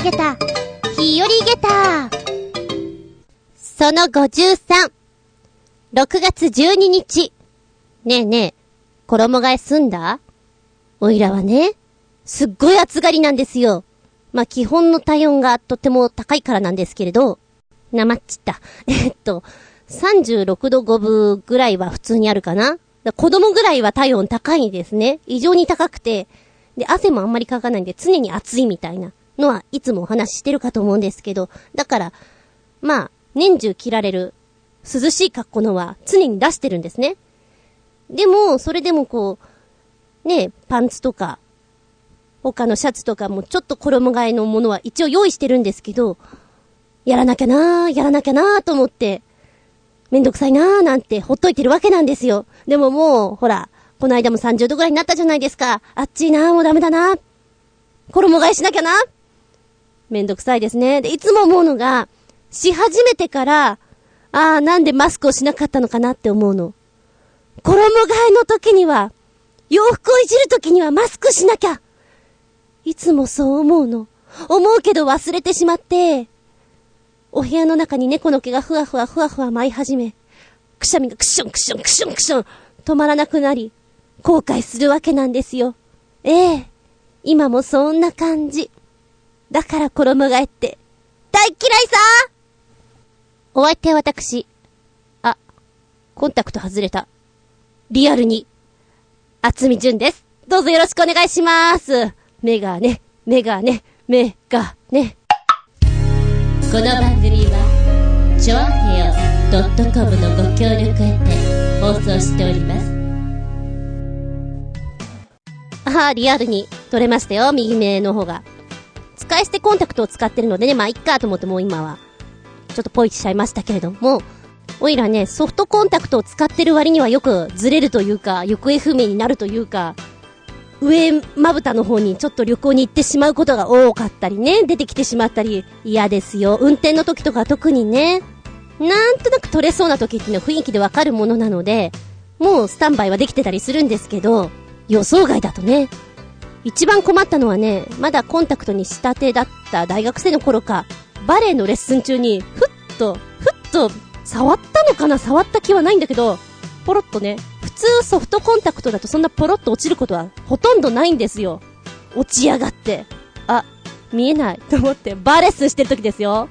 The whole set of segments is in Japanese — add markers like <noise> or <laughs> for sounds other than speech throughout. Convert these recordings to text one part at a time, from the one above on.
あげた、日和ゲタその53。6月12日。ねえねえ、衣替え済んだ？おいらはね、すっごい暑がりなんですよ。まあ、基本の体温がとても高いからなんですけれど、なまっちった。<laughs> えっと、36度5分ぐらいは普通にあるかな子供ぐらいは体温高いんですね。異常に高くて、で、汗もあんまりかかないんで常に暑いみたいなのはいつもお話ししてるかと思うんですけど、だから、まあ、年中着られる涼しい格好のは常に出してるんですね。でも、それでもこう、ね、パンツとか、他のシャツとかもちょっと衣替えのものは一応用意してるんですけど、やらなきゃなー、やらなきゃなーと思って、めんどくさいなーなんてほっといてるわけなんですよ。でももう、ほら、この間も30度ぐらいになったじゃないですか。あっちいなー、もうダメだなー。衣替えしなきゃなめんどくさいですね。で、いつも思うのが、し始めてから、ああ、なんでマスクをしなかったのかなって思うの。衣替えの時には、洋服をいじる時にはマスクしなきゃ。いつもそう思うの。思うけど忘れてしまって、お部屋の中に猫の毛がふわふわふわふわ舞い始め、くしゃみがクションクションクションクション、止まらなくなり、後悔するわけなんですよ。ええ。今もそんな感じ。だから衣替えって、大嫌いさお相手は私。あ、コンタクト外れた。リアルに、厚み純です。どうぞよろしくお願いします。メガネ、メガネ、メガネ。この番組は、ちょあへよ .com のご協力へて放送しております。ああ、リアルに撮れましたよ、右目の方が。使い捨てコンタクトを使ってるのでね、まあ、いっかと思ってもう今はちょっとポイしちゃいましたけれども、おいらね、ソフトコンタクトを使ってる割にはよくずれるというか、行方不明になるというか、上まぶたの方にちょっと旅行に行ってしまうことが多かったりね、出てきてしまったり、嫌ですよ。運転の時とか特にね、なんとなく取れそうな時っていうのは雰囲気でわかるものなので、もうスタンバイはできてたりするんですけど、予想外だとね、一番困ったのはね、まだコンタクトに仕立てだった大学生の頃か、バレエのレッスン中に、ふっと、ふっと、触ったのかな触った気はないんだけど、ポロッとね、普通ソフトコンタクトだとそんなポロッと落ちることはほとんどないんですよ。落ちやがって。あ、見えないと思って、バーレッスンしてる時ですよ。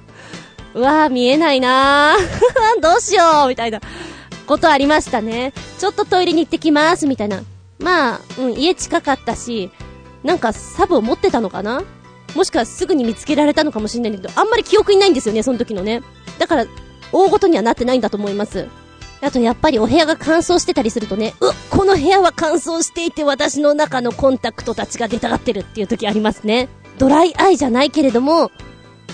うわぁ、見えないなぁ。<laughs> どうしようみたいなことありましたね。ちょっとトイレに行ってきますみたいな。まあ、うん、家近かったし、なんかサブを持ってたのかな？もしくはすぐに見つけられたのかもしれないんだけど、あんまり記憶にないんですよね、その時のね。だから、大ごとにはなってないんだと思います。あとやっぱりお部屋が乾燥してたりするとね、うっこの部屋は乾燥していて私の中のコンタクトたちが出たがってるっていう時ありますね。ドライアイじゃないけれども、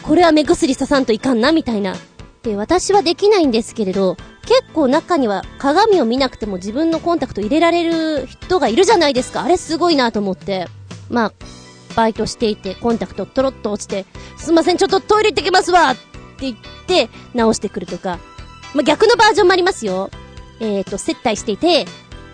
これは目薬ささんといかんな、みたいな。で、私はできないんですけれど、結構中には鏡を見なくても自分のコンタクト入れられる人がいるじゃないですか。あれすごいなと思って。まあ、バイトしていて、コンタクトトロッと落ちて、すいません、ちょっとトイレ行ってきますわって言って、直してくるとか。まあ、逆のバージョンもありますよ。えっ、ー、と、接待していて、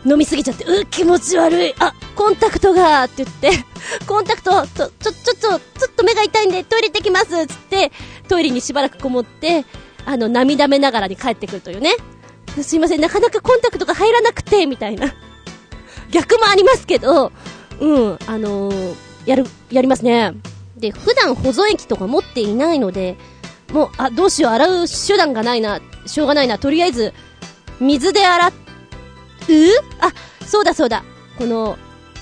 飲みすぎちゃって、う気持ち悪い。あ、コンタクトがって言って、<laughs> コンタクト、ちょ、ちょ、ちょ、ちょ、ちょっと目が痛いんでトイレ行ってきますつって、トイレにしばらくこもって、あの、涙目ながらに帰ってくるというね。すいません、なかなかコンタクトが入らなくて、みたいな。逆もありますけど、うん、あのーやる、やりますね。で、普段保存液とか持っていないので、もう、あ、どうしよう、洗う手段がないな、しょうがないな、とりあえず、水で洗う？あ、そうだそうだ。この、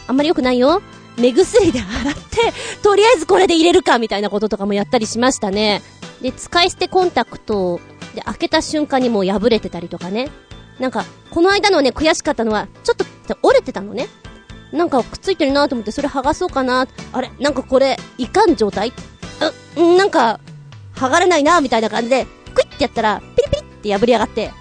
あんまり良くないよ。目薬で洗って、とりあえずこれで入れるか、みたいなこととかもやったりしましたね。で、使い捨てコンタクトで開けた瞬間にもう破れてたりとかね。なんか、この間のね、悔しかったのは、ちょっと折れてたのね。なんかくっついてるなと思ってそれ剥がそうかな。あれ？なんかこれ、いかん状態？う、なんか、剥がれないなみたいな感じで、クイってやったら、ピリピリって破りやがって、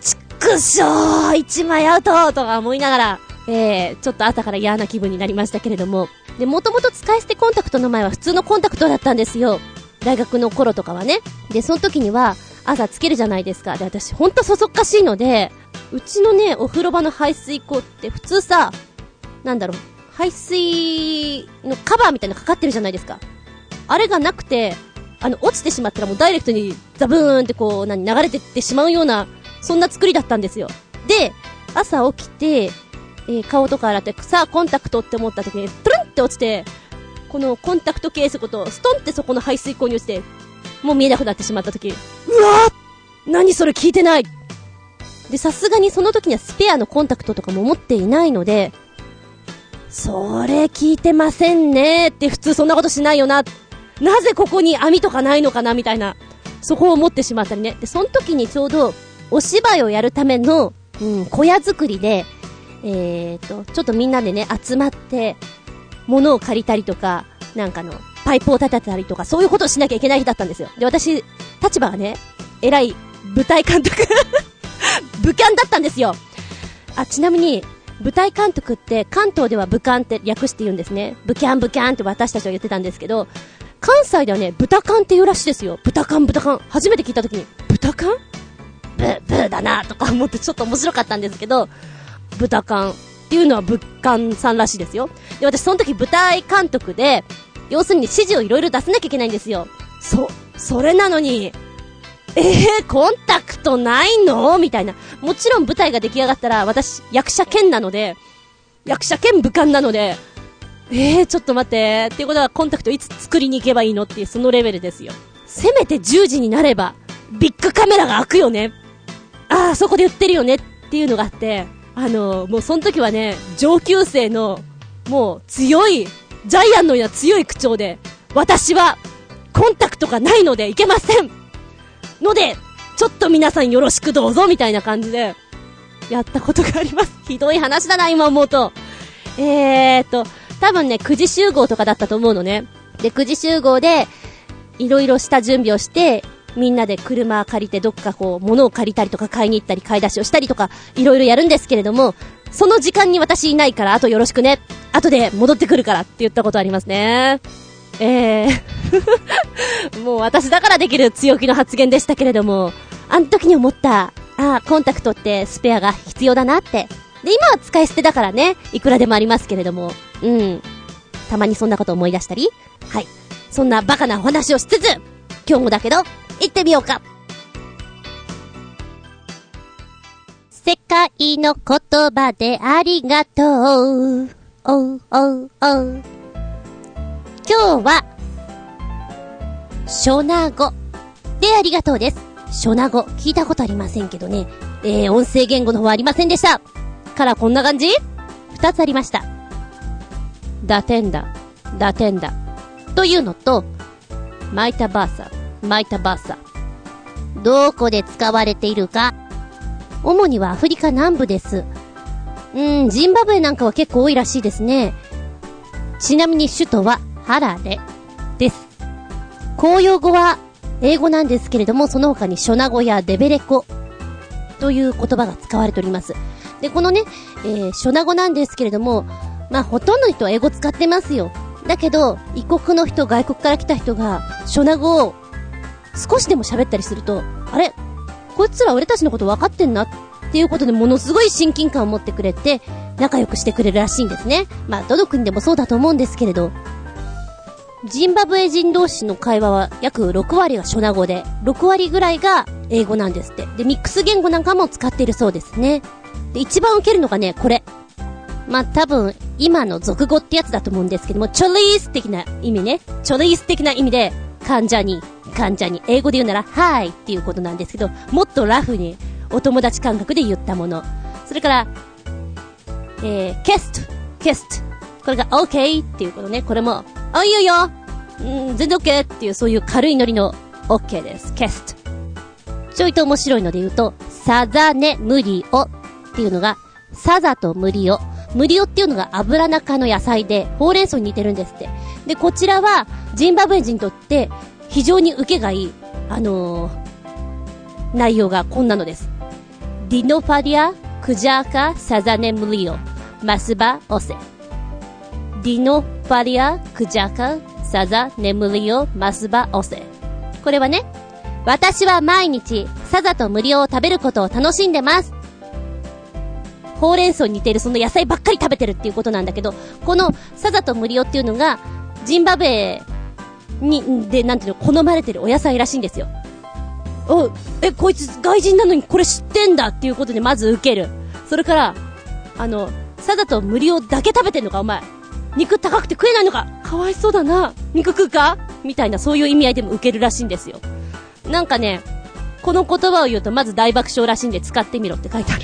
ちくしょー一枚アウトとか思いながら、えー、ちょっと朝から嫌な気分になりましたけれども。で、もともと使い捨てコンタクトの前は普通のコンタクトだったんですよ。大学の頃とかはね。で、その時には、朝つけるじゃないですか。で、私ほんとそそっかしいので、うちのね、お風呂場の排水口って普通さ、なんだろう、排水のカバーみたいなのかかってるじゃないですか。あれがなくて、あの、落ちてしまったらもうダイレクトにザブーンってこう、何、流れてってしまうような、そんな作りだったんですよ。で、朝起きて、えー、顔とか洗って、さあ、コンタクトって思った時に、プルンって落ちて、このコンタクトケースごと、ストンってそこの排水溝に落ちて、もう見えなくなってしまった時、うわぁ何それ聞いてないで、さすがにその時にはスペアのコンタクトとかも持っていないので、それ聞いてませんねって普通そんなことしないよな。なぜここに網とかないのかなみたいな、そこを思ってしまったりね。で、その時にちょうど、お芝居をやるための、うん、小屋作りで、えーと、ちょっとみんなでね、集まって、物を借りたりとか、なんかの、パイプを立てたりとか、そういうことをしなきゃいけない日だったんですよ。で、私、立場がね、偉い舞台監督 <laughs> 武漢だったんですよ。あ、ちなみに、舞台監督って関東では武漢って略して言うんですね。ブキャンブキャンって私たちは言ってたんですけど、関西ではね、豚缶って言うらしいですよ。豚缶、豚缶。初めて聞いた時に、豚缶ブー、ブーだなとか思ってちょっと面白かったんですけど、豚缶っていうのは物販さんらしいですよ。で、私その時舞台監督で、要するに指示をいろいろ出さなきゃいけないんですよ。そ、それなのに、えー、コンタクトないの？みたいな。もちろん舞台が出来上がったら、私、役者兼なので、役者兼武漢なので、えー、ちょっと待って。っていうことは、コンタクトいつ作りに行けばいいのっていう、そのレベルですよ。せめて10時になれば、ビッグカメラが開くよね。ああ、そこで売ってるよねっていうのがあって、あのー、もうその時はね、上級生の、もう強い、ジャイアンのような強い口調で、私は、コンタクトがないのでいけませんので、ちょっと皆さんよろしくどうぞみたいな感じで、やったことがあります。<laughs> ひどい話だな、今思うと。えーっと、多分ね、9時集合とかだったと思うのね。で、9時集合で、いろいろした準備をして、みんなで車借りてどっかこう、物を借りたりとか買いに行ったり買い出しをしたりとか、いろいろやるんですけれども、その時間に私いないから、あとよろしくね。後で戻ってくるからって言ったことありますね。えー <laughs> もう私だからできる強気の発言でしたけれども、あの時に思った、ああ、コンタクトってスペアが必要だなって。で、今は使い捨てだからね、いくらでもありますけれども、うん。たまにそんなこと思い出したり、はい。そんなバカなお話をしつつ、今日もだけど、行ってみようか。世界の言葉でありがとう。おうおうおう。今日は、ショナ語でありがとうです。ショナ語、聞いたことありませんけどね。えー、音声言語の方はありませんでした。からこんな感じ？二つありました。ダテンダ、ダテンダ。というのと、マイタバーサ、マイタバーサ。どこで使われているか？主にはアフリカ南部です。うん、ジンバブエなんかは結構多いらしいですね。ちなみに首都はハラレです。公用語は英語なんですけれども、その他にショナ語やデベレコという言葉が使われております。で、このね、えー、ショナ語なんですけれども、まあ、ほとんどの人は英語使ってますよ。だけど、異国の人、外国から来た人が、ショナ語を少しでも喋ったりすると、あれ？こいつら俺たちのこと分かってんなっていうことでものすごい親近感を持ってくれて、仲良くしてくれるらしいんですね。まあ、どの国でもそうだと思うんですけれど、ジンバブエ人同士の会話は約6割がショナ語で、6割ぐらいが英語なんですって。で、ミックス言語なんかも使っているそうですね。で、一番受けるのがね、これ。まあ、多分、今の俗語ってやつだと思うんですけども、チョリース的な意味ね。チョリース的な意味で、患者に、患者に、英語で言うなら、はいっていうことなんですけど、もっとラフに、お友達感覚で言ったもの。それから、えー、ケスト、ケスト。これが OK っていうことね。これも、あ、いいよいいようん、全然 OK っていうそういう軽いノリの OK です。ケスト。ちょいと面白いので言うと、サザネムリオっていうのが、サザとムリオ。ムリオっていうのが油中の野菜で、ほうれん草に似てるんですって。で、こちらは、ジンバブエ人にとって、非常に受けがいい、あのー、内容がこんなのです。ディノファリア、クジャーカ、サザネムリオ、マスバ、オセ。ディノファリア、クジャーカ、サザ、ネムリオ、マスバ、オセ。これはね、私は毎日、サザとムリオを食べることを楽しんでます。ほうれん草に似てるその野菜ばっかり食べてるっていうことなんだけど、このサザとムリオっていうのが、ジンバブエに、で、なんていうの、好まれてるお野菜らしいんですよ。お、え、こいつ外人なのにこれ知ってんだっていうことでまず受ける。それから、あの、サダと無料だけ食べてんのかお前。肉高くて食えないのかかわいそうだな。肉食うか？みたいなそういう意味合いでも受けるらしいんですよ。なんかね、この言葉を言うとまず大爆笑らしいんで使ってみろって書いてある。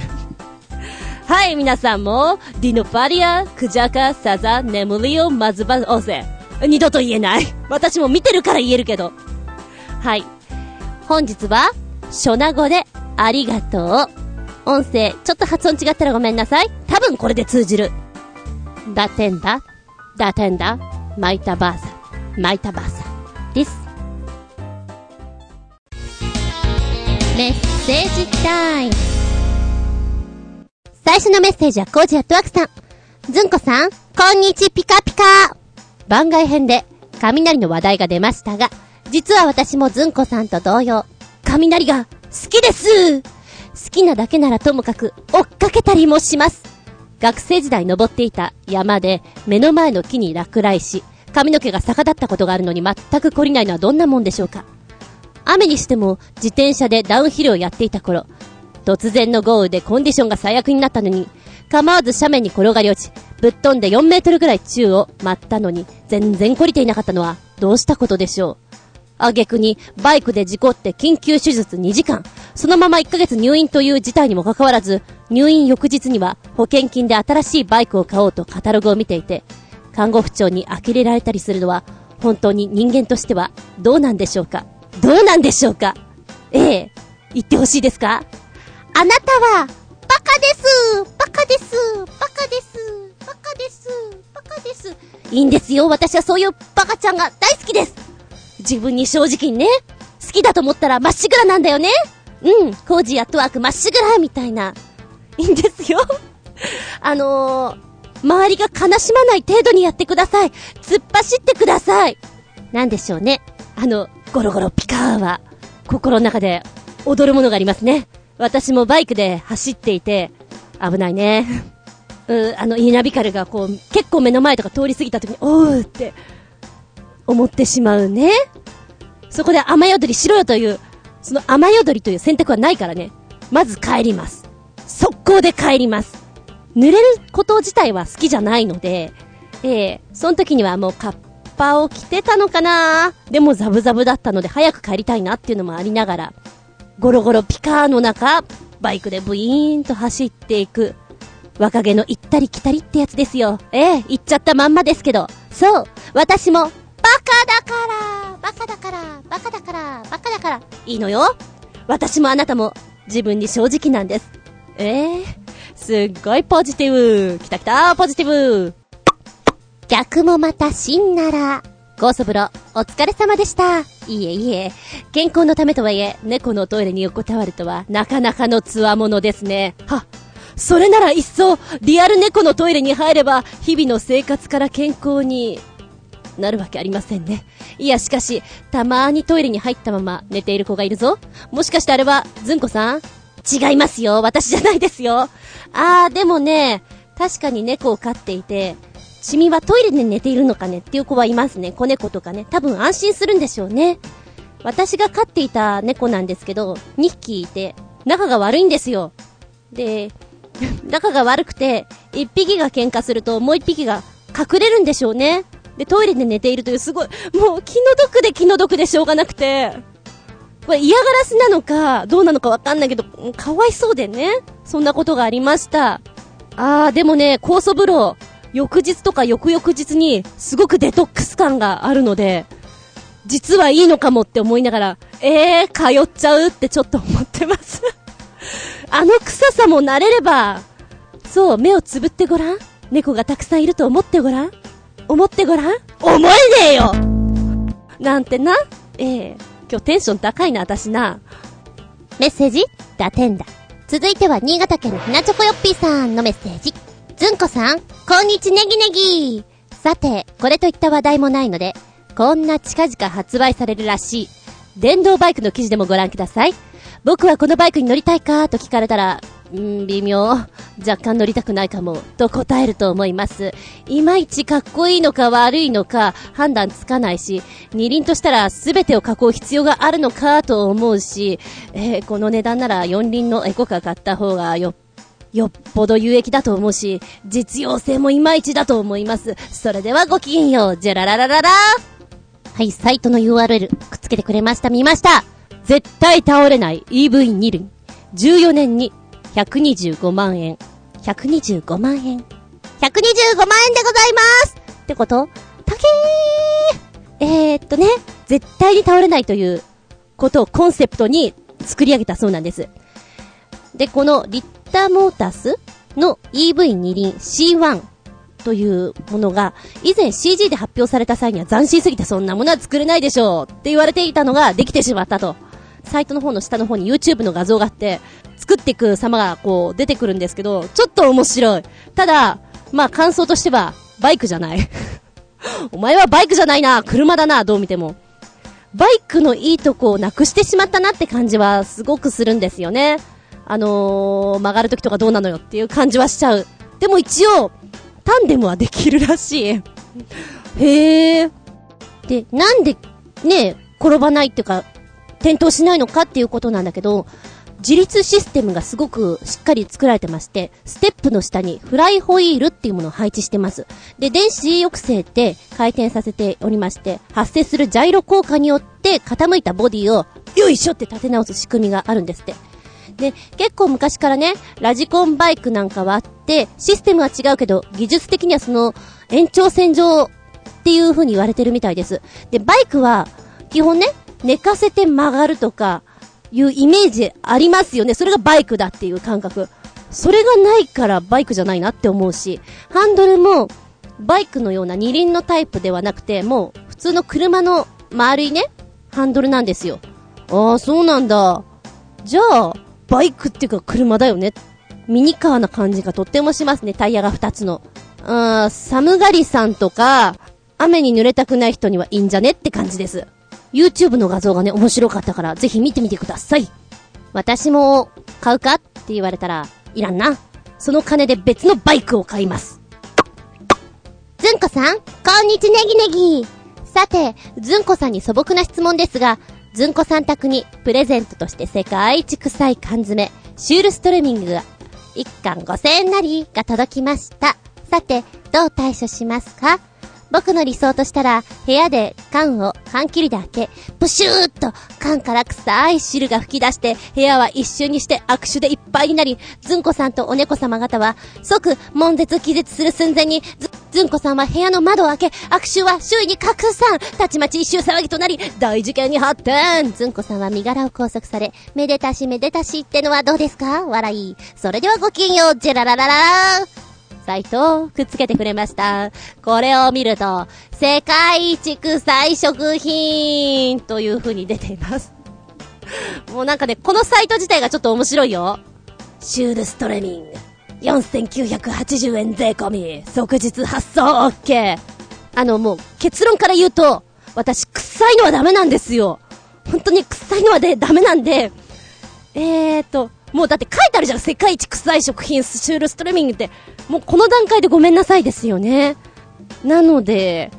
<laughs> はい、皆さんも、ディノファリア、クジャカ、サザ、眠りをまずばおせ。二度と言えない。私も見てるから言えるけど。はい。本日は、ショナ語で、ありがとう。音声、ちょっと発音違ったらごめんなさい。多分これで通じる。だてんだ、だてんだ、巻いたばあさん、巻いたばあさん。です。メッセージタイム。最初のメッセージはコージアットワークさん。ずんこさん、こんにちピカピカ。番外編で、雷の話題が出ましたが、実は私もずんこさんと同様、雷が好きです好きなだけならともかく追っかけたりもします。学生時代登っていた山で目の前の木に落雷し、髪の毛が逆立ったことがあるのに全く懲りないのはどんなもんでしょうか？雨にしても自転車でダウンヒルをやっていた頃、突然の豪雨でコンディションが最悪になったのに、構わず斜面に転がり落ち、ぶっ飛んで4メートルぐらい宙を待ったのに、全然懲りていなかったのは、どうしたことでしょう？あげくに、バイクで事故って緊急手術2時間。そのまま1ヶ月入院という事態にもかかわらず、入院翌日には保険金で新しいバイクを買おうとカタログを見ていて、看護婦長に呆れられたりするのは、本当に人間としてはどうなんでしょうか？どうなんでしょうか？ええ、言ってほしいですか？あなたは、バカです！バカです！バカです！バカです！バカです。いいんですよ。私はそういうバカちゃんが大好きです。自分に正直にね、好きだと思ったらまっしぐらなんだよね。うん、コージーアットワークまっしぐらみたいな。いいんですよ。<laughs> あのー、周りが悲しまない程度にやってください。突っ走ってください。なんでしょうね。あの、ゴロゴロピカーは、心の中で踊るものがありますね。私もバイクで走っていて、危ないね。<laughs> うん、あの、イナビカルがこう、結構目の前とか通り過ぎた時に、おうって、思ってしまうね。そこで雨宿りしろよという、その雨宿りという選択はないからね。まず帰ります。速攻で帰ります。濡れること自体は好きじゃないので、ええー、その時にはもうカッパを着てたのかなでもザブザブだったので早く帰りたいなっていうのもありながら、ゴロゴロピカーの中、バイクでブイーンと走っていく。若気の行ったり来たりってやつですよ。ええ行っちゃったまんまですけど。そう、私もだからバカだからバカだからバカだからいいのよ私もあなたも自分に正直なんです。ええー、すっごいポジティブ来た来たポジティブ逆もまた死んなら、ゴーソブロ、お疲れ様でした。いえいえ、健康のためとはいえ、猫のトイレに横たわるとは、なかなかの強者ですね。は、それなら一層、リアル猫のトイレに入れば、日々の生活から健康に、なるわけありませんね。いや、しかし、たまーにトイレに入ったまま寝ている子がいるぞ。もしかしてあれは、ずんこさん？違いますよ。私じゃないですよ。あー、でもね、確かに猫を飼っていて、君はトイレで寝ているのかね？っていう子はいますね。子猫とかね。多分安心するんでしょうね。私が飼っていた猫なんですけど、2匹いて、仲が悪いんですよ。で、<laughs> 仲が悪くて、1匹が喧嘩するともう1匹が隠れるんでしょうね。で、トイレで寝ているというすごい、もう気の毒で気の毒でしょうがなくて、これ嫌がらせなのか、どうなのかわかんないけど、かわいそうでね。そんなことがありました。あー、でもね、酵素風呂、翌日とか翌々日に、すごくデトックス感があるので、実はいいのかもって思いながら、えー、通っちゃうってちょっと思ってます <laughs> あの臭さも慣れれば、そう、目をつぶってごらん。猫がたくさんいると思ってごらん。思ってごらん？思えねえよなんてな？ええー、今日テンション高いな、私な。メッセージ？打点だ。続いては新潟県のひなチョコヨッピーさんのメッセージ。ずんこさん、こんにちネギネギさて、これといった話題もないので、こんな近々発売されるらしい、電動バイクの記事でもご覧ください。僕はこのバイクに乗りたいか？と聞かれたら、ん、微妙。若干乗りたくないかも、と答えると思います。いまいちかっこいいのか悪いのか判断つかないし、二輪としたら全てを囲う必要があるのかと思うし、えー、この値段なら四輪のエコカー買った方がよっよっぽど有益だと思うし、実用性もいまいちだと思います。それではごきげんよう、じゃらららららはい、サイトの URL くっつけてくれました、見ました絶対倒れない EV2 輪。14年に125万円。125万円。125万円でございますってこと？たけーえー、っとね、絶対に倒れないということをコンセプトに作り上げたそうなんです。で、このリッターモータースの EV 二輪 C1 というものが、以前 CG で発表された際には斬新すぎてそんなものは作れないでしょうって言われていたのができてしまったと。サイトの方の下の方に YouTube の画像があって、作っていく様がこう出てくるんですけど、ちょっと面白い。ただ、まあ感想としては、バイクじゃない <laughs> お前はバイクじゃないな車だなどう見ても。バイクのいいとこをなくしてしまったなって感じはすごくするんですよね。あのー、曲がるときとかどうなのよっていう感じはしちゃう。でも一応、タンデムはできるらしい。へえ。で、なんで、ね、転ばないっていうか、転倒しないのかっていうことなんだけど、自立システムがすごくしっかり作られてまして、ステップの下にフライホイールっていうものを配置してます。で、電子抑制って回転させておりまして、発生するジャイロ効果によって傾いたボディをよいしょって立て直す仕組みがあるんですって。で、結構昔からね、ラジコンバイクなんかはあって、システムは違うけど、技術的にはその延長線上っていう風に言われてるみたいです。で、バイクは、基本ね、寝かせて曲がるとか、いうイメージありますよね。それがバイクだっていう感覚。それがないからバイクじゃないなって思うし、ハンドルも、バイクのような二輪のタイプではなくて、もう、普通の車の丸いね、ハンドルなんですよ。ああ、そうなんだ。じゃあ、バイクっていうか車だよね。ミニカーな感じがとってもしますね、タイヤが2つの。あー、寒がりさんとか、雨に濡れたくない人にはいいんじゃねって感じです。YouTube の画像がね、面白かったから、ぜひ見てみてください。私も、買うかって言われたら、いらんな。その金で別のバイクを買います。ずんこさん、こんにちネギネギ。さて、ずんこさんに素朴な質問ですが、ずんこさん宅にプレゼントとして世界一臭い缶詰、シュールストレミングが1巻5000円なりが届きました。さて、どう対処しますか？僕の理想としたら、部屋で缶を缶切りで開け、プシューっと缶から臭い汁が吹き出して、部屋は一瞬にして握手でいっぱいになり、ずんこさんとお猫様方は、即、悶絶気絶する寸前に、ず、ずんこさんは部屋の窓を開け、握手は周囲に拡散たちまち一周騒ぎとなり、大事件に発展。ずんこさんは身柄を拘束され、めでたしめでたしってのはどうですか？笑い。それではごきげんよう、ジェラララララサイトをくっつけてくれました。これを見ると、世界一臭い食品という風に出ています。<laughs> もうなんかね、このサイト自体がちょっと面白いよ。シュールストレミング。4980円税込み。即日発送 OK。あのもう結論から言うと、私臭いのはダメなんですよ。本当に臭いのはでダメなんで、えーと、もうだって書いてあるじゃん、世界一臭い食品シュールストレミングって。もうこの段階でごめんなさいですよね。なので、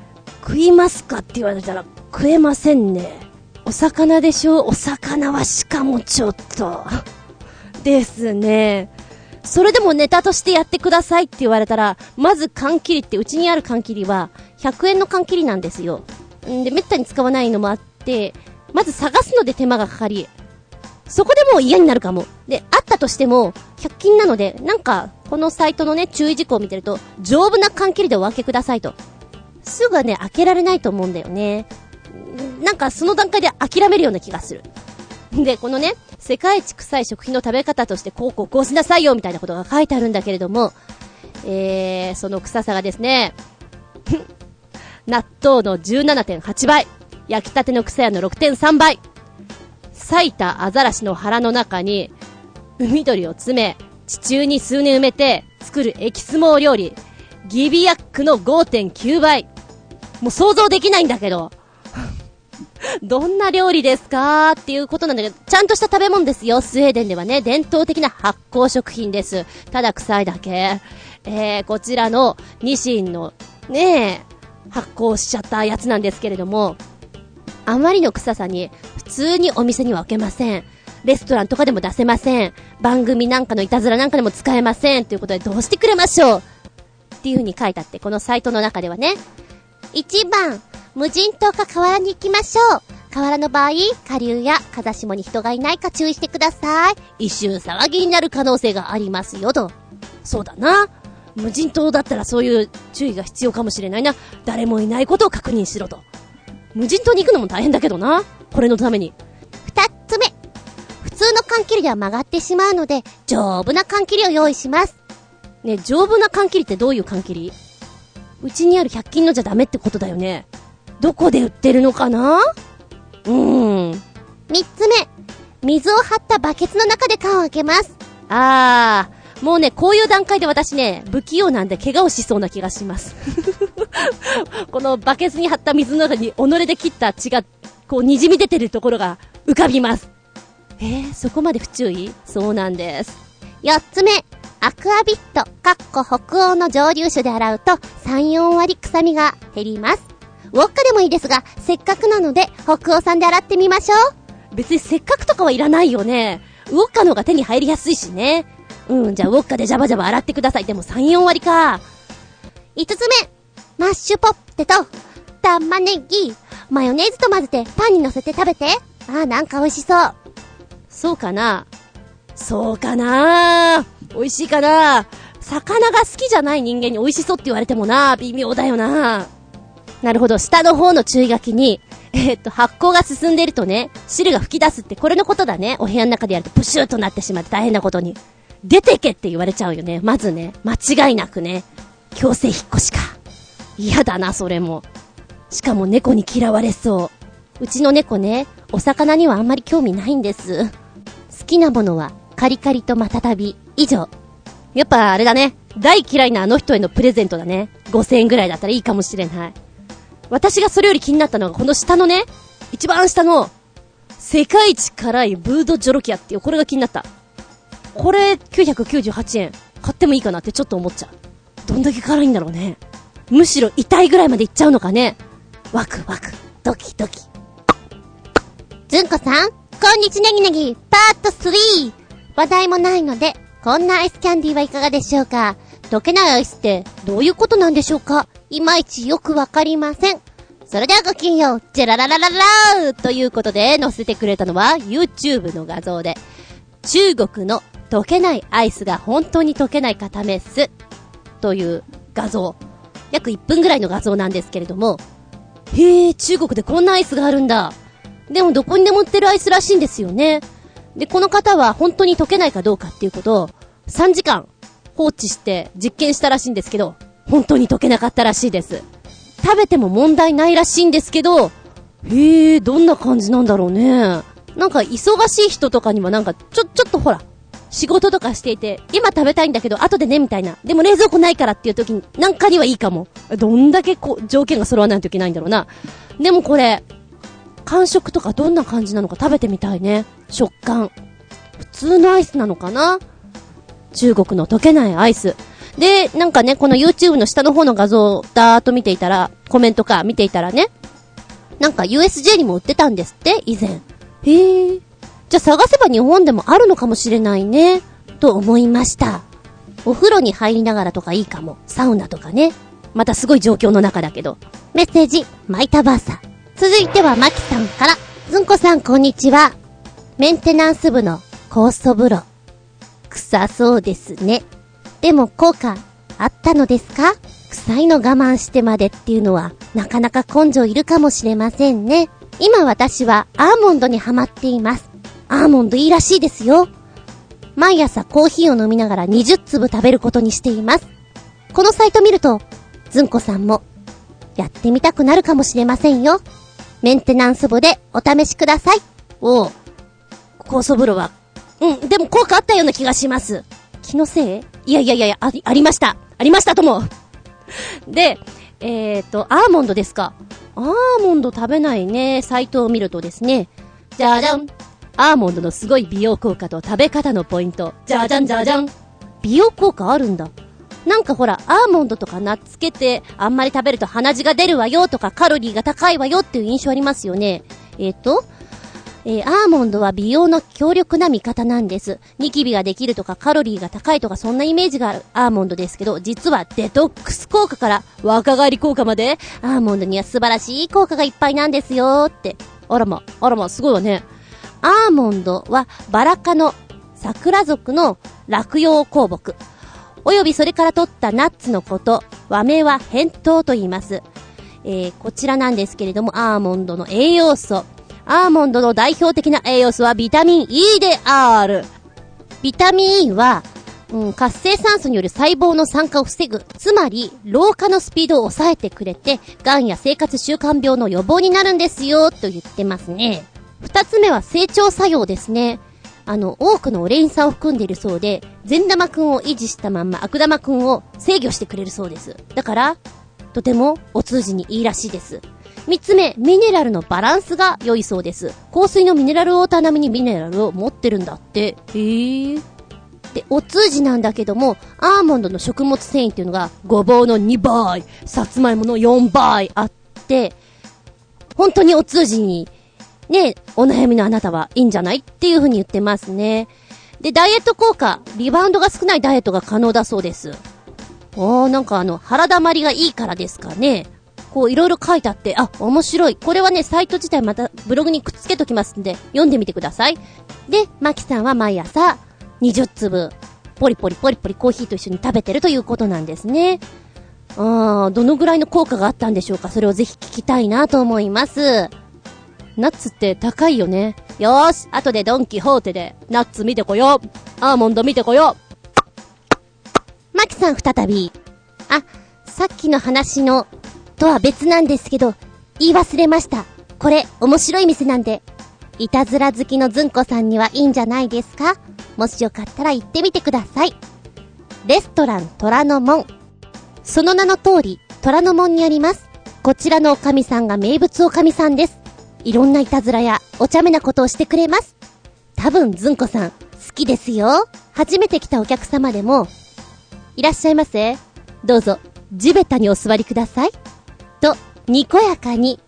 食いますかって言われたら食えませんね。お魚でしょ？お魚はしかもちょっと。ですね。それでもネタとしてやってくださいって言われたら、まず缶切りって、うちにある缶切りは、100円の缶切りなんですよ。んで、めったに使わないのもあって、まず探すので手間がかかり、そこでもう嫌になるかも。で、あったとしても、100均なので、なんか、このサイトのね、注意事項を見てると、丈夫な缶切りでお分けくださいと。すぐはね、開けられないと思うんだよね。なんか、その段階で諦めるような気がする。で、このね、世界一臭い食品の食べ方として、こうこうこうしなさいよ、みたいなことが書いてあるんだけれども、えー、その臭さがですね、<laughs> 納豆の17.8倍、焼きたての草屋の6.3倍、咲いたアザラシの腹の中に、海鳥を詰め、地中に数年埋めて作るエキスモー料理、ギビアックの5.9倍。もう想像できないんだけど。<laughs> どんな料理ですかっていうことなんだけど、ちゃんとした食べ物ですよ。スウェーデンではね、伝統的な発酵食品です。ただ臭いだけ。えー、こちらのニシンの、ねえ発酵しちゃったやつなんですけれども、あまりの臭さに、普通にお店には置けません。レストランとかでも出せません。番組なんかのいたずらなんかでも使えません。ということでどうしてくれましょうっていう風に書いてあって、このサイトの中ではね。1番、無人島か河原に行きましょう。河原の場合、下流や風下に人がいないか注意してください。一瞬騒ぎになる可能性がありますよと。そうだな。無人島だったらそういう注意が必要かもしれないな。誰もいないことを確認しろと。無人島に行くのも大変だけどな。これのために。二つ目。普通の缶切りでは曲がってしまうので、丈夫な缶切りを用意します。ね、丈夫な缶切りってどういう缶切り？うちにある100均のじゃダメってことだよね。どこで売ってるのかな？うーん。三つ目。水を張ったバケツの中で缶を開けます。あー、もうね、こういう段階で私ね、不器用なんで怪我をしそうな気がします。<laughs> このバケツに張った水の中に己で切った血が、こう滲み出てるところが浮かびます。えー、そこまで不注意？そうなんです。四つ目。アクアビット、かっこ北欧の蒸留酒で洗うと3、4割臭みが減ります。ウォッカでもいいですが、せっかくなので北欧さんで洗ってみましょう。別にせっかくとかはいらないよね。ウォッカの方が手に入りやすいしね。うん、じゃあウォッカでジャバジャバ洗ってください。でも3、4割か。5つ目、マッシュポッテと、玉ねぎ、マヨネーズと混ぜてパンに乗せて食べて。ああ、なんか美味しそう。そうかなそうかな美味しいかな魚が好きじゃない人間に美味しそうって言われてもな微妙だよななるほど、下の方の注意書きに、えー、っと、発酵が進んでるとね、汁が吹き出すってこれのことだね。お部屋の中でやるとプシューとなってしまって大変なことに。出てけって言われちゃうよね。まずね、間違いなくね。強制引っ越しか。嫌だな、それも。しかも猫に嫌われそう。うちの猫ね、お魚にはあんまり興味ないんです。好きなものはカリカリとまたたび。以上。やっぱあれだね。大嫌いなあの人へのプレゼントだね。5000円ぐらいだったらいいかもしれない。私がそれより気になったのが、この下のね、一番下の、世界一辛いブードジョロキアっていう、これが気になった。これ、998円。買ってもいいかなってちょっと思っちゃう。どんだけ辛いんだろうね。むしろ痛いぐらいまでいっちゃうのかね。ワクワク、ドキドキ。ずんこさん、こんにちネギネギ、パート 3! 話題もないので、こんなアイスキャンディーはいかがでしょうか溶けないアイスってどういうことなんでしょうかいまいちよくわかりません。それではごきんよう、ジェラララララーということで載せてくれたのは YouTube の画像で、中国の溶けないアイスが本当に溶けないか試すという画像。約1分ぐらいの画像なんですけれども、へえ、中国でこんなアイスがあるんだ。でもどこにでも売ってるアイスらしいんですよね。で、この方は本当に溶けないかどうかっていうことを、3時間放置して実験したらしいんですけど、本当に溶けなかったらしいです。食べても問題ないらしいんですけど、へえ、どんな感じなんだろうね。なんか忙しい人とかにはなんか、ちょ、ちょっとほら、仕事とかしていて、今食べたいんだけど、後でね、みたいな。でも冷蔵庫ないからっていう時に、なんかにはいいかも。どんだけこう、条件が揃わないといけないんだろうな。でもこれ、感触とかどんな感じなのか食べてみたいね。食感。普通のアイスなのかな中国の溶けないアイス。で、なんかね、この YouTube の下の方の画像、だーっと見ていたら、コメントか見ていたらね、なんか USJ にも売ってたんですって、以前。へえ。じゃあ探せば日本でもあるのかもしれないね、と思いました。お風呂に入りながらとかいいかも。サウナとかね。またすごい状況の中だけど。メッセージ、マイタバーサ。続いてはマキさんから。ずんこさんこんにちは。メンテナンス部の酵素風呂。臭そうですね。でも効果あったのですか？臭いの我慢してまでっていうのはなかなか根性いるかもしれませんね。今私はアーモンドにハマっています。アーモンドいいらしいですよ。毎朝コーヒーを飲みながら20粒食べることにしています。このサイト見ると、ずんこさんもやってみたくなるかもしれませんよ。メンテナンス部でお試しください。おう。酵素風呂は、うん、でも効果あったような気がします。気のせい？いやいやいやあり、ありました。ありましたとも。で、えーと、アーモンドですか？アーモンド食べないね、サイトを見るとですね、じゃじゃんアーモンドのすごい美容効果と食べ方のポイント。じゃじゃんじゃじゃん美容効果あるんだ。なんかほら、アーモンドとかナッツけて、あんまり食べると鼻血が出るわよとか、カロリーが高いわよっていう印象ありますよね。えっ、ー、と、えー、アーモンドは美容の強力な味方なんです。ニキビができるとかカロリーが高いとかそんなイメージがあるアーモンドですけど、実はデトックス効果から若返り効果まで、アーモンドには素晴らしい効果がいっぱいなんですよって。あらま、あらま、すごいわね。アーモンドはバラ科の桜族の落葉香木。およびそれから取ったナッツのこと、和名は扁桃と言います。えー、こちらなんですけれども、アーモンドの栄養素。アーモンドの代表的な栄養素はビタミン E である。ビタミン E は、うん、活性酸素による細胞の酸化を防ぐ。つまり、老化のスピードを抑えてくれて、癌や生活習慣病の予防になるんですよ、と言ってますね。二つ目は成長作用ですね。あの、多くのオレイン酸を含んでいるそうで、善玉くんを維持したまんま悪玉くんを制御してくれるそうです。だから、とてもお通じにいいらしいです。三つ目、ミネラルのバランスが良いそうです。香水のミネラルウォーター並みにミネラルを持ってるんだって。へー。で、お通じなんだけども、アーモンドの食物繊維っていうのが、ごぼうの2倍、さつまいもの4倍あって、本当にお通じにね、お悩みのあなたはいいんじゃないっていう風に言ってますね。で、ダイエット効果、リバウンドが少ないダイエットが可能だそうです。おー、なんかあの、腹溜りがいいからですかね。こういろいろ書いてあって、あ、面白い。これはね、サイト自体またブログにくっつけときますんで、読んでみてください。で、マキさんは毎朝、20粒、ポリポリポリポリコーヒーと一緒に食べてるということなんですね。あー、どのぐらいの効果があったんでしょうかそれをぜひ聞きたいなと思います。ナッツって高いよね。よーし、後でドンキホーテで、ナッツ見てこよう。アーモンド見てこよう。マキさん再び。あ、さっきの話の、とは別なんですけど、言い忘れました。これ、面白い店なんで、いたずら好きのずんこさんにはいいんじゃないですか？もしよかったら行ってみてください。レストラン虎ノ門。その名の通り、虎ノ門にあります。こちらのおかみさんが名物おかみさんです。いろんないたずらやお茶目なことをしてくれます。多分ずんこさん、好きですよ。初めて来たお客様でも、いらっしゃいませ。どうぞ、地べたにお座りください。と、にこやかに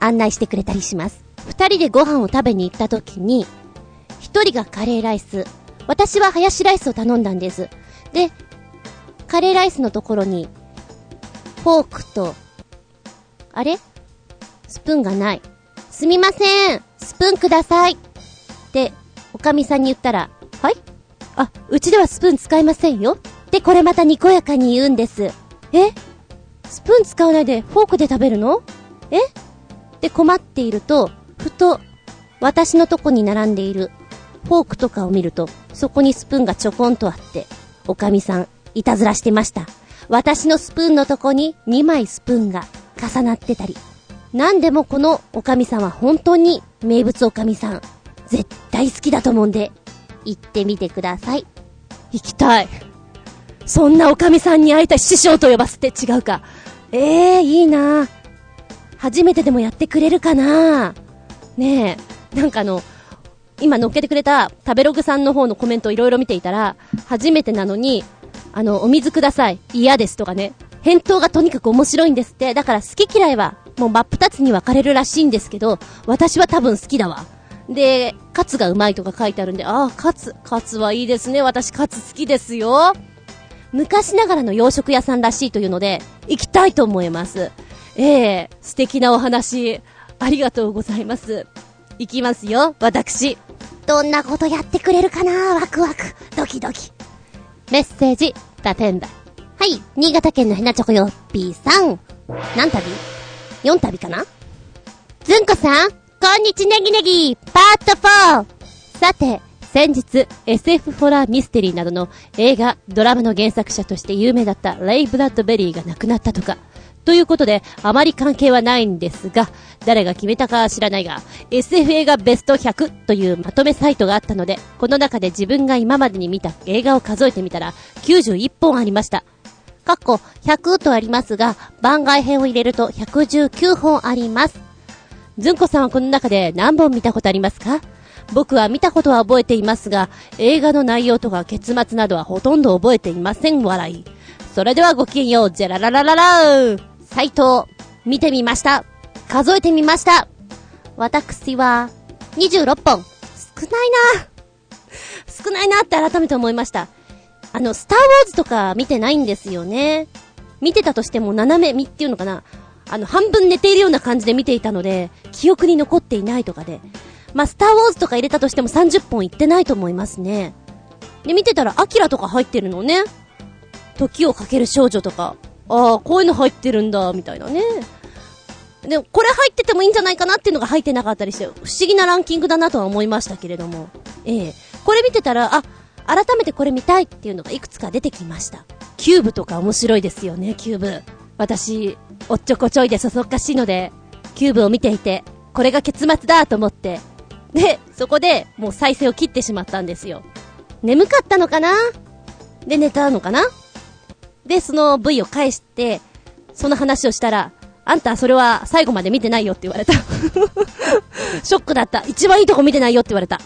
案内してくれたりします。二人でご飯を食べに行った時に、一人がカレーライス、私はハヤシライスを頼んだんです。で、カレーライスのところに、フォークと、あれ？スプーンがない。すみません、スプーンください。って、おかみさんに言ったら、はい？あ、うちではスプーン使いませんよ。ってこれまたにこやかに言うんです。え？スプーン使わないでフォークで食べるの？え？で困っていると、ふと、私のとこに並んでいるフォークとかを見ると、そこにスプーンがちょこんとあって、おかみさん、いたずらしてました。私のスプーンのとこに2枚スプーンが重なってたり、なんでもこのおかみさんは本当に名物おかみさん。絶対好きだと思うんで、行ってみてください。行きたい。そんなおかみさんに会えた師匠と呼ばせて違うか。ええー、いいな初めてでもやってくれるかなねえ、なんかあの、今乗っけてくれた食べログさんの方のコメントをいろいろ見ていたら、初めてなのに、あの、お水ください。嫌ですとかね。返答がとにかく面白いんですって。だから好き嫌いはもう真っ二つに分かれるらしいんですけど、私は多分好きだわ。で、カツがうまいとか書いてあるんで、ああ、カツ、カツはいいですね。私カツ好きですよ。昔ながらの洋食屋さんらしいというので、行きたいと思います。ええー、素敵なお話、ありがとうございます。行きますよ、私。どんなことやってくれるかなワクワク、ドキドキ。メッセージ、タテンダ。はい、新潟県のヘナチョコヨッピーさん。何旅？4旅かな？ずんこさん、こんにちネギネギパート 4! さて、先日 SF ホラーミステリーなどの映画、ドラマの原作者として有名だったレイ・ブラッドベリーが亡くなったとか。ということで、あまり関係はないんですが、誰が決めたかは知らないが、SF 映画ベスト100というまとめサイトがあったので、この中で自分が今までに見た映画を数えてみたら、91本ありました。かっこ100とありますが、番外編を入れると119本あります。ずんこさんはこの中で何本見たことありますか？僕は見たことは覚えていますが、映画の内容とか結末などはほとんど覚えていません、笑い。それではごきげんよう、ジェラララララー斎藤、見てみました。数えてみました。私は、26本。少ないな少ないなって改めて思いました。あの、スターウォーズとか見てないんですよね。見てたとしても斜め見っていうのかな。あの、半分寝ているような感じで見ていたので、記憶に残っていないとかで。まあ、スターウォーズとか入れたとしても30本いってないと思いますね。で、見てたら、アキラとか入ってるのね。時をかける少女とか。ああ、こういうの入ってるんだ、みたいなね。でも、これ入っててもいいんじゃないかなっていうのが入ってなかったりして、不思議なランキングだなとは思いましたけれども。ええこれ見てたら、あ、改めてこれ見たいっていうのがいくつか出てきました。キューブとか面白いですよね、キューブ。私、おっちょこちょいでそそっかしいので、キューブを見ていて、これが結末だと思って、で、そこでもう再生を切ってしまったんですよ。眠かったのかな？で、寝たのかな？で、その V を返して、その話をしたら、あんたそれは最後まで見てないよって言われた。<laughs> ショックだった。一番いいとこ見てないよって言われた。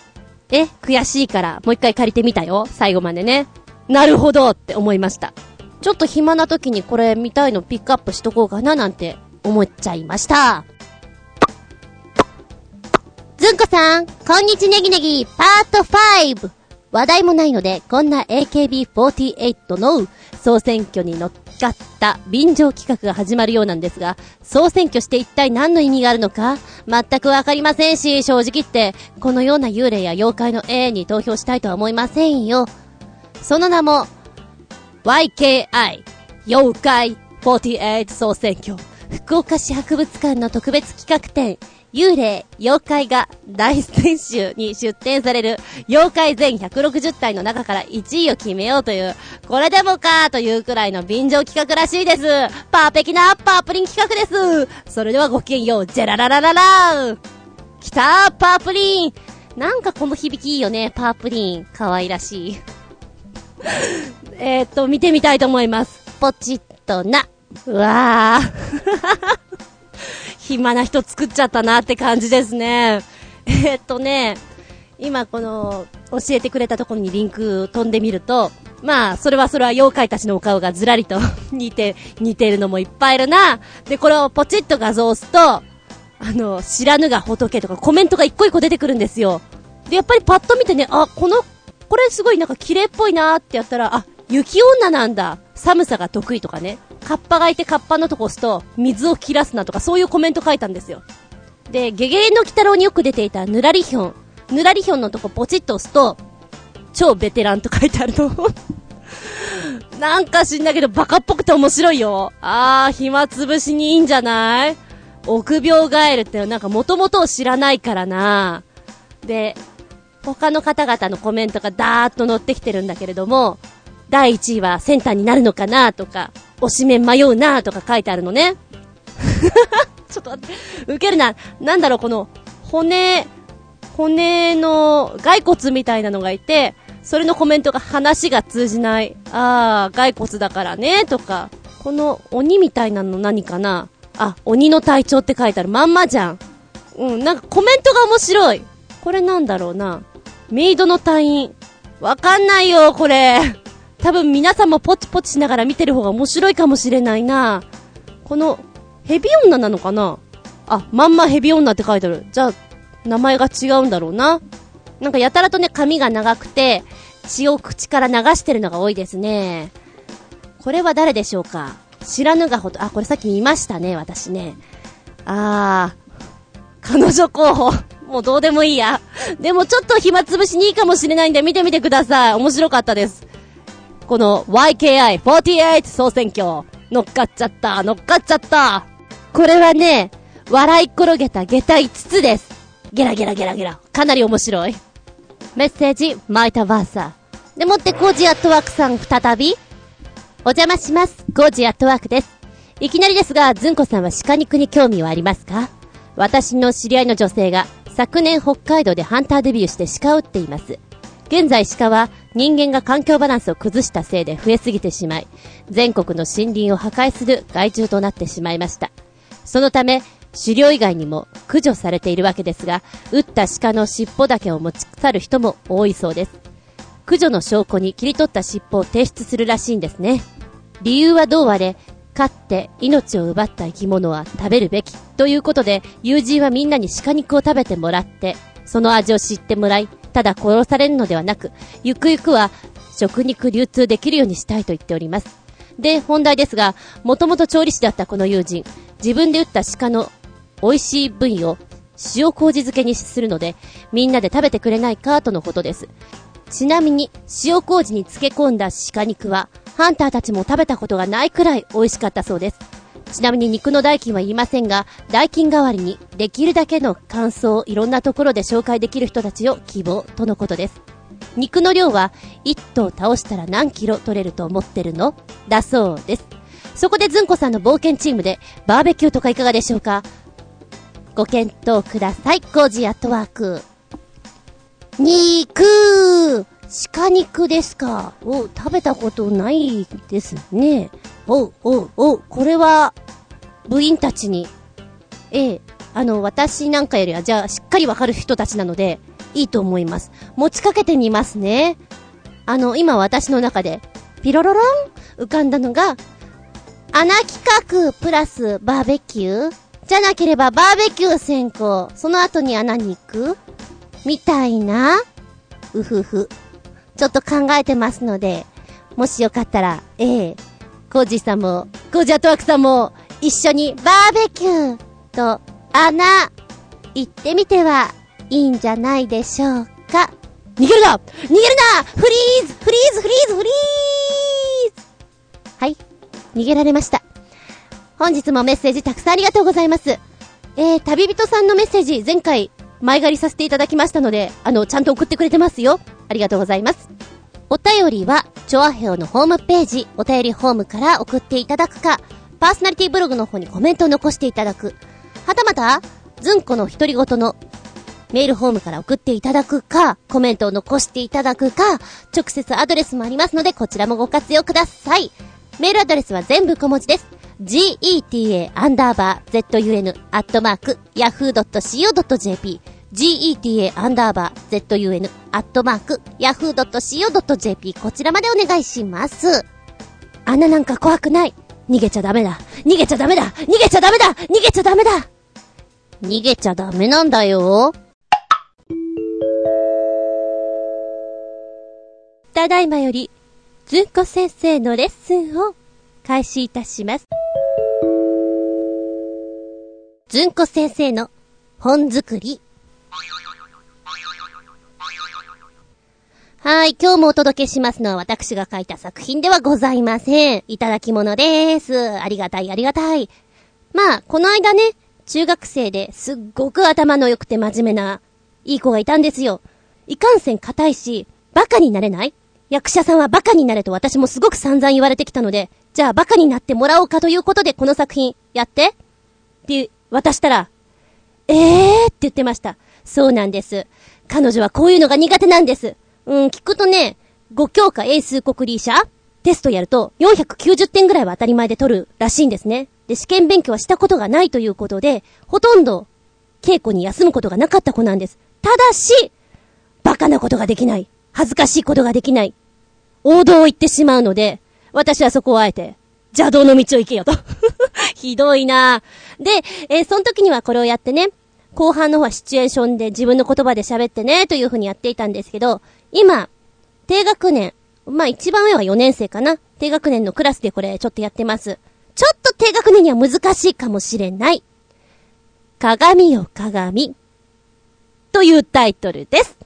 え、悔しいからもう一回借りてみたよ。最後までね。なるほどって思いました。ちょっと暇な時にこれ見たいのピックアップしとこうかななんて思っちゃいました。ずんこさん、こんにちネギネギ、パート 5! 話題もないので、こんな AKB48 の総選挙に乗っかった便乗企画が始まるようなんですが、総選挙して一体何の意味があるのか全くわかりませんし、正直言って、このような幽霊や妖怪の A に投票したいとは思いませんよ。その名も、YKI、妖怪48総選挙、福岡市博物館の特別企画展、幽霊、妖怪が大選集に出展される妖怪全160体の中から1位を決めようという、これでもかというくらいの便乗企画らしいです。パーペキなパープリン企画です。それではごきげんよう、ジェラララララー来たーパープリンなんかこの響きいいよね、パープリン。可愛らしい。<laughs> えっと、見てみたいと思います。ポチッとな。うわー。暇な人作っちゃったなって感じですね。<laughs> え、っとね、今この、教えてくれたところにリンク飛んでみると、まあ、それはそれは妖怪たちのお顔がずらりと似て、<laughs> 似てるのもいっぱいいるな。で、これをポチッと画像を押すと、あの、知らぬが仏とかコメントが一個一個出てくるんですよ。で、やっぱりパッと見てね、あ、この、これすごいなんか綺麗っぽいなってやったら、あ、雪女なんだ。寒さが得意とかね。カッパがいてカッパのとこ押すと、水を切らすなとかそういうコメント書いたんですよ。で、ゲゲゲの鬼太郎によく出ていたぬらりひょん。ぬらりひょんのとこポチッと押すと、超ベテランと書いてあるの。<laughs> なんか知んだけどバカっぽくて面白いよ。あー、暇つぶしにいいんじゃない？臆病ガエルってなんか元々を知らないからな。で、他の方々のコメントがダーッと載ってきてるんだけれども、第1位はセンターになるのかなとか、推しメン迷うなとか書いてあるのね。<laughs> ちょっと待って、ウケるな。なんだろう、この、骨、骨の骸骨みたいなのがいて、それのコメントが話が通じない。あー、骸骨だからね、とか。この鬼みたいなの何かなあ、鬼の隊長って書いてある。まんまじゃん。うん、なんかコメントが面白い。これなんだろうな。メイドの隊員。わかんないよ、これ。多分皆さんもポチポチしながら見てる方が面白いかもしれないな。この、ヘビ女なのかな？あ、まんまヘビ女って書いてある。じゃあ、名前が違うんだろうな。なんかやたらとね、髪が長くて、血を口から流してるのが多いですね。これは誰でしょうか？知らぬがほど、あ、これさっき見ましたね、私ね。あー、彼女候補。もうどうでもいいや。でもちょっと暇つぶしにいいかもしれないんで見てみてください。面白かったです。この YKI48 総選挙、乗っかっちゃった、乗っかっちゃった。これはね、笑い転げた下駄5つです。ゲラゲラゲラゲラ。かなり面白い。メッセージ、マイタバーサー。でもってコージアットワークさん再びお邪魔します。コージアットワークです。いきなりですが、ずんこさんは鹿肉に興味はありますか？私の知り合いの女性が昨年北海道でハンターデビューして鹿を撃っています。現在鹿は人間が環境バランスを崩したせいで増えすぎてしまい、全国の森林を破壊する害虫となってしまいました。そのため、狩猟以外にも駆除されているわけですが、撃った鹿の尻尾だけを持ち去る人も多いそうです。駆除の証拠に切り取った尻尾を提出するらしいんですね。理由はどうあれ、飼って命を奪った生き物は食べるべきということで、友人はみんなに鹿肉を食べてもらって、その味を知ってもらい、ただ殺されるのではなく、ゆくゆくは食肉流通できるようにしたいと言っております。で、本題ですが、もともと調理師だったこの友人、自分で撃った鹿の美味しい部位を塩麹漬けにするので、みんなで食べてくれないかとのことです。ちなみに、塩麹に漬け込んだ鹿肉は、ハンターたちも食べたことがないくらい美味しかったそうです。ちなみに肉の代金は言いませんが、代金代わりにできるだけの感想をいろんなところで紹介できる人たちを希望とのことです。肉の量は1頭倒したら何キロ取れると思ってるのだそうです。そこでずんこさんの冒険チームでバーベキューとかいかがでしょうか？ご検討ください。コージアットワーク。肉鹿肉ですか？お、食べたことないですね。お、お、お、これは、部員たちに、ええ、あの、私なんかよりは、じゃあ、しっかりわかる人たちなので、いいと思います。持ちかけてみますね。あの、今私の中で、ピロロロン？浮かんだのが、穴企画プラスバーベキュー？じゃなければバーベキュー先行。その後に穴に行く？みたいなうふふ。ちょっと考えてますので、もしよかったら、ええコージさんも、コージアトワークさんも、一緒にバーベキューと穴、行ってみてはいいんじゃないでしょうか。逃げるな逃げるなフリーズフリーズフリーズフリーズはい。逃げられました。本日もメッセージたくさんありがとうございます。えー、旅人さんのメッセージ、前回、前借りさせていただきましたので、あの、ちゃんと送ってくれてますよ。ありがとうございます。お便りは、チョアヘオのホームページ、お便りホームから送っていただくか、パーソナリティブログの方にコメントを残していただく。はたまた、ズンコの独り言のメールホームから送っていただくか、コメントを残していただくか、直接アドレスもありますので、こちらもご活用ください。メールアドレスは全部小文字です。get a アンダーバー zun@yahoo.co.jp geta アンダーバー zun アットマーク yahoo.co.jp こちらまでお願いします。穴なんか怖くない。逃げちゃダメだ。逃げちゃダメだ。逃げちゃダメだ。逃げちゃダメだ。逃げちゃダメなんだよ。ただいまより、ずんこ先生のレッスンを開始いたします。ずんこ先生の本作り。はい、今日もお届けしますのは私が書いた作品ではございません。いただき物です。ありがたい、ありがたい。まあ、この間ね、中学生ですっごく頭の良くて真面目な、いい子がいたんですよ。いかんせん硬いし、バカになれない？役者さんはバカになれと私もすごく散々言われてきたので、じゃあバカになってもらおうかということでこの作品、やってって渡したら、えーって言ってました。そうなんです。彼女はこういうのが苦手なんです。うん、聞くとね、5教科英数国理社テストやると490点ぐらいは当たり前で取るらしいんですね。で、試験勉強はしたことがないということで、ほとんど稽古に休むことがなかった子なんです。ただし、バカなことができない。恥ずかしいことができない。王道を言ってしまうので、私はそこをあえて、邪道の道を行けよと。<laughs> ひどいなで、えー、その時にはこれをやってね、後半の方はシチュエーションで自分の言葉で喋ってね、という風にやっていたんですけど、今、低学年、まあ一番上は4年生かな。低学年のクラスでこれちょっとやってます。ちょっと低学年には難しいかもしれない。鏡よ鏡。というタイトルです。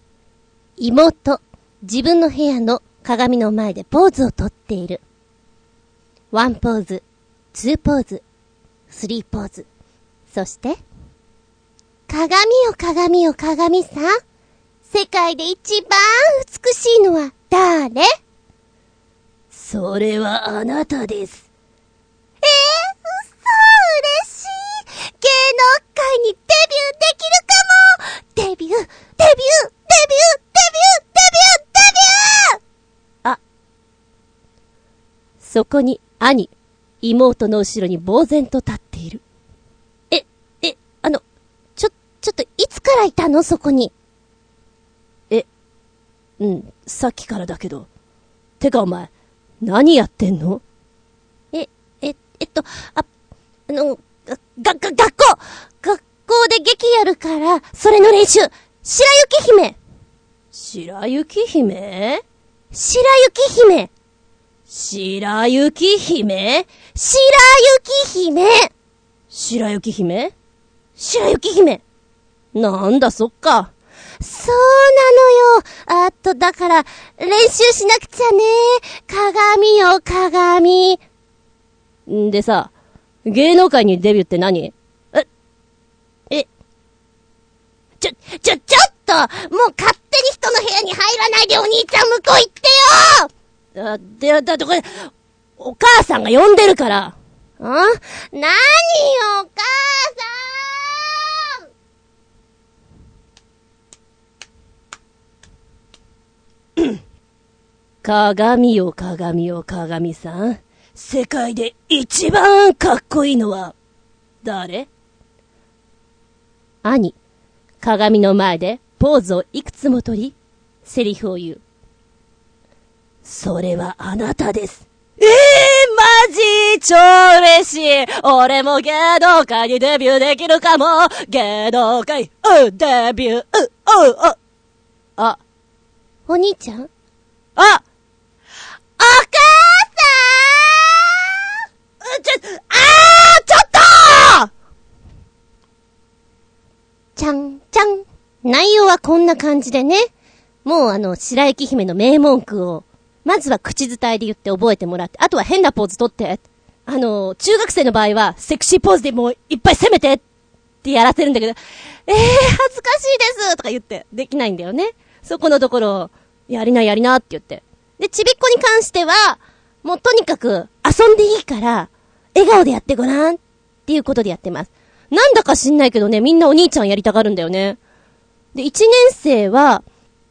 妹、自分の部屋の鏡の前でポーズをとっている。 one ポーズ、 two ポーズ、 three ポーズ。そして、鏡よ鏡よ鏡さん。世界で一番美しいのは誰？それはあなたです。えー、嘘嬉しい芸能界にデビューできるかもデビューデビューデビューデビューデビューデビューあ。そこに兄、妹の後ろに呆然と立っている。え、え、あの、ちょ、ちょっといつからいたの？そこに。え、うん、さっきからだけど。てかお前、何やってんの？え、え、えっと、あ、あの、が、が、が、学校学校で劇やるから、それの練習。白雪姫。白雪姫？白雪姫。白雪姫？白雪姫。白雪姫？白雪姫。なんだそっか。そうなのよ。あと、だから、練習しなくちゃね。鏡よ、鏡。んでさ、芸能界にデビューって何？え、え、ちょ、ちょ、ちょっともう勝手に人の部屋に入らないでお兄ちゃん向こう行ってよあ、で、だってこれ、お母さんが呼んでるから。ん何よ、お母さん <coughs> 鏡よ鏡よ鏡さん。世界で一番かっこいいのは、誰？兄、鏡の前でポーズをいくつも取り、セリフを言う。それはあなたです。ええー、マジ超嬉しい俺も芸能界にデビューできるかも芸能界、う、デビュー、うん、う、あ、お兄ちゃん？おあ、母ちょ、あーちょっとさんちゃん、ちゃん。内容はこんな感じでね。もうあの、白雪姫の名文句を、まずは口伝えで言って覚えてもらって、あとは変なポーズ取って。あの、中学生の場合は、セクシーポーズでもういっぱい攻めてってやらせるんだけど、えー、恥ずかしいですとか言って、できないんだよね。そこのところ、やりなやりなって言って。で、ちびっこに関しては、もうとにかく遊んでいいから、笑顔でやってごらんっていうことでやってます。なんだか知んないけどね、みんなお兄ちゃんやりたがるんだよね。で、一年生は、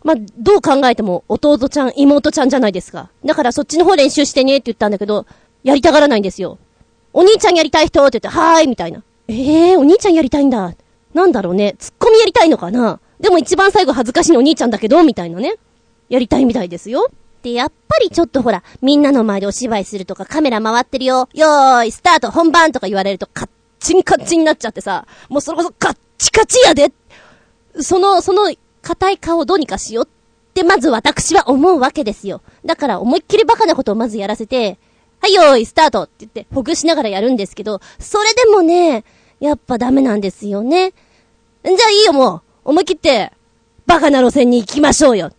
まあ、どう考えても弟ちゃん、妹ちゃんじゃないですか。だからそっちの方練習してねって言ったんだけど、やりたがらないんですよ。お兄ちゃんやりたい人って言って、はーいみたいな。ええー、お兄ちゃんやりたいんだ。なんだろうね。ツッコミやりたいのかなでも一番最後恥ずかしいのお兄ちゃんだけど、みたいなね。やりたいみたいですよ。で、やっぱりちょっとほら、みんなの前でお芝居するとかカメラ回ってるよ。よーい、スタート、本番とか言われるとカッチンカッチンになっちゃってさ、もうそれこそカッチカチやでその、その、硬い顔をどうにかしようって、まず私は思うわけですよ。だから思いっきりバカなことをまずやらせて、はいよーい、スタートって言って、ほぐしながらやるんですけど、それでもね、やっぱダメなんですよね。じゃあいいよもう、思い切って、バカな路線に行きましょうよ。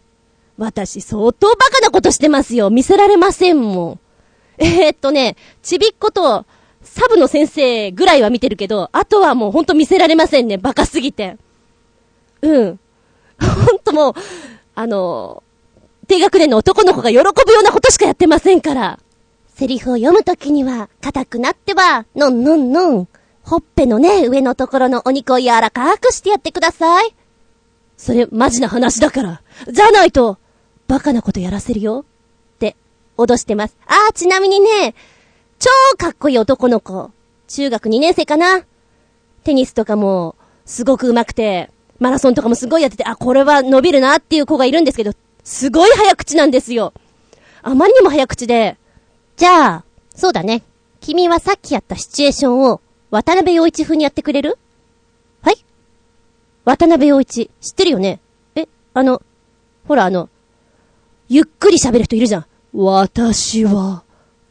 私相当バカなことしてますよ。見せられませんもん。えー、っとね、ちびっこと、サブの先生ぐらいは見てるけど、あとはもうほんと見せられませんね。バカすぎて。うん。ほんともう、あの、低学年の男の子が喜ぶようなことしかやってませんから。セリフを読むときには、硬くなっては、のんのんのん。ほっぺのね、上のところのお肉を柔らかくしてやってください。それ、マジな話だから。じゃないと、バカなことやらせるよ。って、脅してます。あー、ちなみにね、超かっこいい男の子。中学2年生かな。テニスとかも、すごく上手くて、マラソンとかもすごいやってて、あ、これは伸びるなっていう子がいるんですけど、すごい早口なんですよ。あまりにも早口で、じゃあ、そうだね。君はさっきやったシチュエーションを、渡辺陽一風にやってくれる？はい？渡辺陽一、知ってるよね？え、あの、ほらあの、ゆっくり喋る人いるじゃん。私は、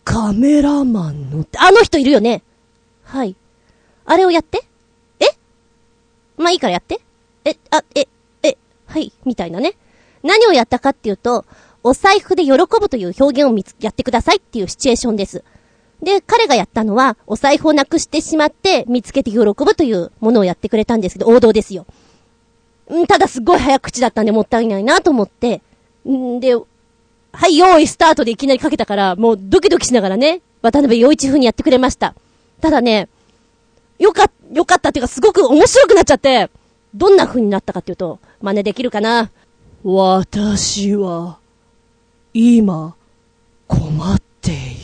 カメラマンの、あの人いるよね？はい。あれをやって？え？まあいいからやって。え、あ、え、え、はい、みたいなね。何をやったかっていうと、お財布で喜ぶという表現を見つ、やってくださいっていうシチュエーションです。で、彼がやったのは、お財布をなくしてしまって、見つけて喜ぶというものをやってくれたんですけど、王道ですよ。んただすっごい早口だったんでもったいないなと思って、んで、はい、用意スタートでいきなりかけたから、もうドキドキしながらね、渡辺陽一風にやってくれました。ただね、よか、よかったっていうかすごく面白くなっちゃって、どんな風になったかっていうと、真似できるかな私は、今、困っている。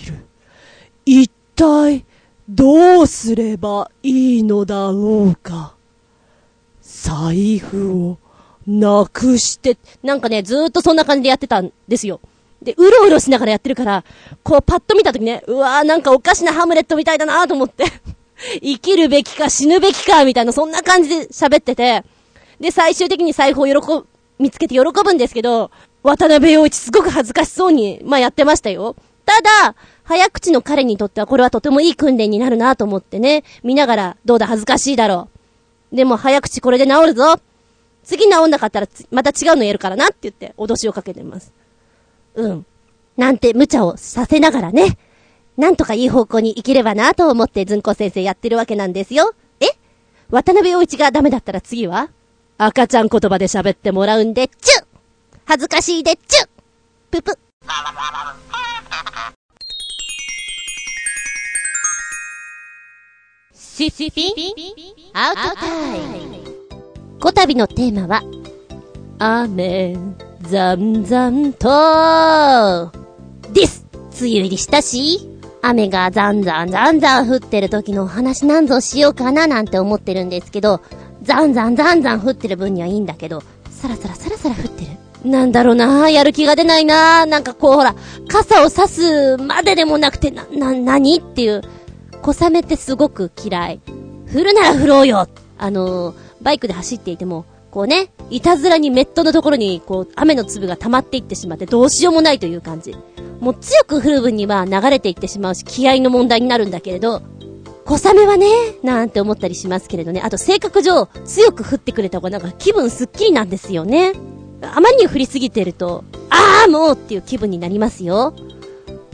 一体、どうすればいいのだろうか？財布を、なくして、なんかね、ずーっとそんな感じでやってたんですよ。で、うろうろしながらやってるから、こうパッと見たときね、うわーなんかおかしなハムレットみたいだなと思って、<laughs> 生きるべきか死ぬべきかみたいな、そんな感じで喋ってて、で、最終的に財布を喜ぶ、見つけて喜ぶんですけど、渡辺陽一すごく恥ずかしそうに、まあ、やってましたよ。ただ、早口の彼にとってはこれはとてもいい訓練になるなと思ってね、見ながら、どうだ恥ずかしいだろう。でも早口これで治るぞ。次治んなかったらまた違うのやるからなって言って脅しをかけてます。うん。なんて無茶をさせながらね、なんとかいい方向に生きればなと思ってずんこ先生やってるわけなんですよ。え？渡辺陽一がダメだったら次は？赤ちゃん言葉で喋ってもらうんで、チュッ恥ずかしいで、チュッぷぷ。シシピアウトタイムこたびのテーマは、雨、ざんざんと、です梅雨入りしたし、雨がざんざんざんざん降ってる時のお話なんぞしようかななんて思ってるんですけど、ざんざんざんざん降ってる分にはいいんだけど、さらさらさらさら降ってる。なんだろうなやる気が出ないななんかこうほら、傘を差すまででもなくて、な、な、なにっていう、小雨ってすごく嫌い。降るなら降ろうよあのー、バイクで走っていても、こうね、いたずらにメットのところに、こう、雨の粒が溜まっていってしまって、どうしようもないという感じ。もう強く降る分には流れていってしまうし、気合の問題になるんだけれど、小雨はね、なんて思ったりしますけれどね。あと性格上、強く降ってくれた方がなんか気分スッキリなんですよね。あまりに降りすぎてると、あーもうっていう気分になりますよ。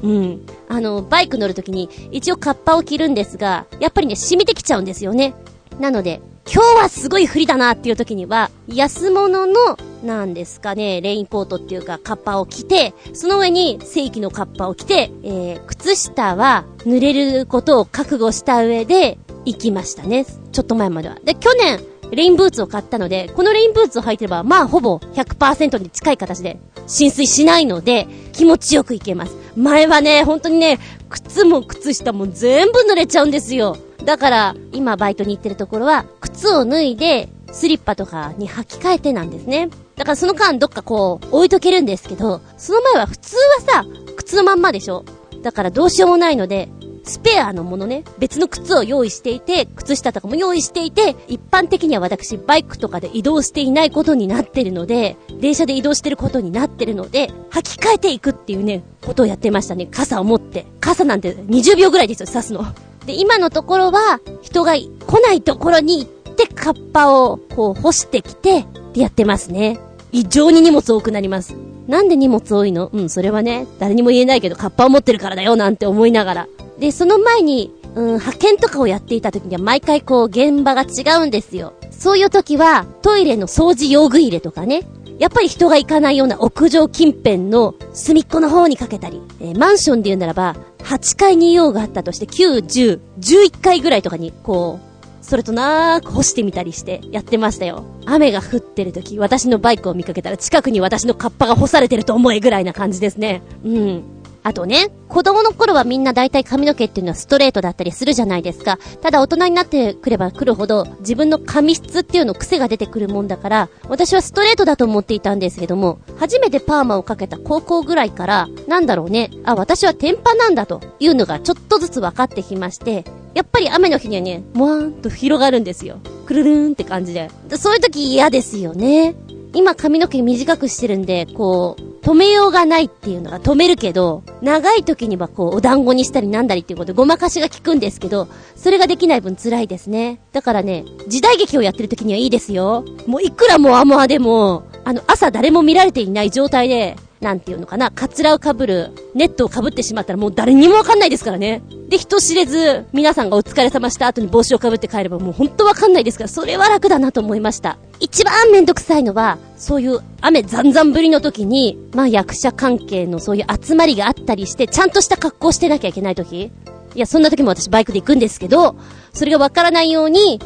うん。あの、バイク乗るときに、一応カッパを着るんですが、やっぱりね、染みてきちゃうんですよね。なので、今日はすごい降りだなっていう時には、安物の、なんですかね、レインコートっていうか、カッパを着て、その上に正規のカッパを着て、えー、靴下は濡れることを覚悟した上で、行きましたね。ちょっと前までは。で、去年、レインブーツを買ったので、このレインブーツを履いてれば、まあほぼ100%に近い形で浸水しないので、気持ちよくいけます。前はね、本当にね、靴も靴下も全部濡れちゃうんですよ。だから、今バイトに行ってるところは、靴を脱いで、スリッパとかに履き替えてなんですね。だからその間どっかこう、置いとけるんですけど、その前は普通はさ、靴のまんまでしょだからどうしようもないので、スペアのものね、別の靴を用意していて、靴下とかも用意していて、一般的には私、バイクとかで移動していないことになってるので、電車で移動してることになってるので、履き替えていくっていうね、ことをやってましたね。傘を持って。傘なんて20秒ぐらいですよ、刺すの。で、今のところは、人が来ないところに行って、カッパを、こう、干してきて、ってやってますね。異常に荷物多くなります。なんで荷物多いの？うん、それはね、誰にも言えないけど、カッパを持ってるからだよ、なんて思いながら。で、その前に、うん、派遣とかをやっていた時には毎回こう、現場が違うんですよ。そういう時は、トイレの掃除用具入れとかね、やっぱり人が行かないような屋上近辺の隅っこの方にかけたり、えーマンションで言うならば、8階に用があったとして、9、10、11階ぐらいとかに、こう、それとなーく干してみたりしてやってましたよ。雨が降ってる時、私のバイクを見かけたら近くに私のカッパが干されてると思えぐらいな感じですね。うん。あとね、子供の頃はみんな大体髪の毛っていうのはストレートだったりするじゃないですか。ただ大人になってくればくるほど自分の髪質っていうの癖が出てくるもんだから、私はストレートだと思っていたんですけども、初めてパーマをかけた高校ぐらいから、なんだろうね、あ、私は天パなんだというのがちょっとずつ分かってきまして、やっぱり雨の日にはね、もわーんと広がるんですよ。くるるーんって感じ。でそういう時嫌ですよね。今髪の毛短くしてるんで、こう、止めようがないっていうのが止めるけど、長い時にはこう、お団子にしたりなんだりっていうことでごまかしが効くんですけど、それができない分辛いですね。だからね、時代劇をやってる時にはいいですよ。もういくらもアモアでも、あの、朝誰も見られていない状態で、なんていうのかな、カツラを被る、ネットを被ってしまったらもう誰にもわかんないですからね。で、人知れず、皆さんがお疲れ様した後に帽子を被って帰ればもう本当わかんないですから、それは楽だなと思いました。一番めんどくさいのは、そういう雨ざんざん降りの時に、まあ役者関係のそういう集まりがあったりして、ちゃんとした格好してなきゃいけない時いや、そんな時も私バイクで行くんですけど、それがわからないように、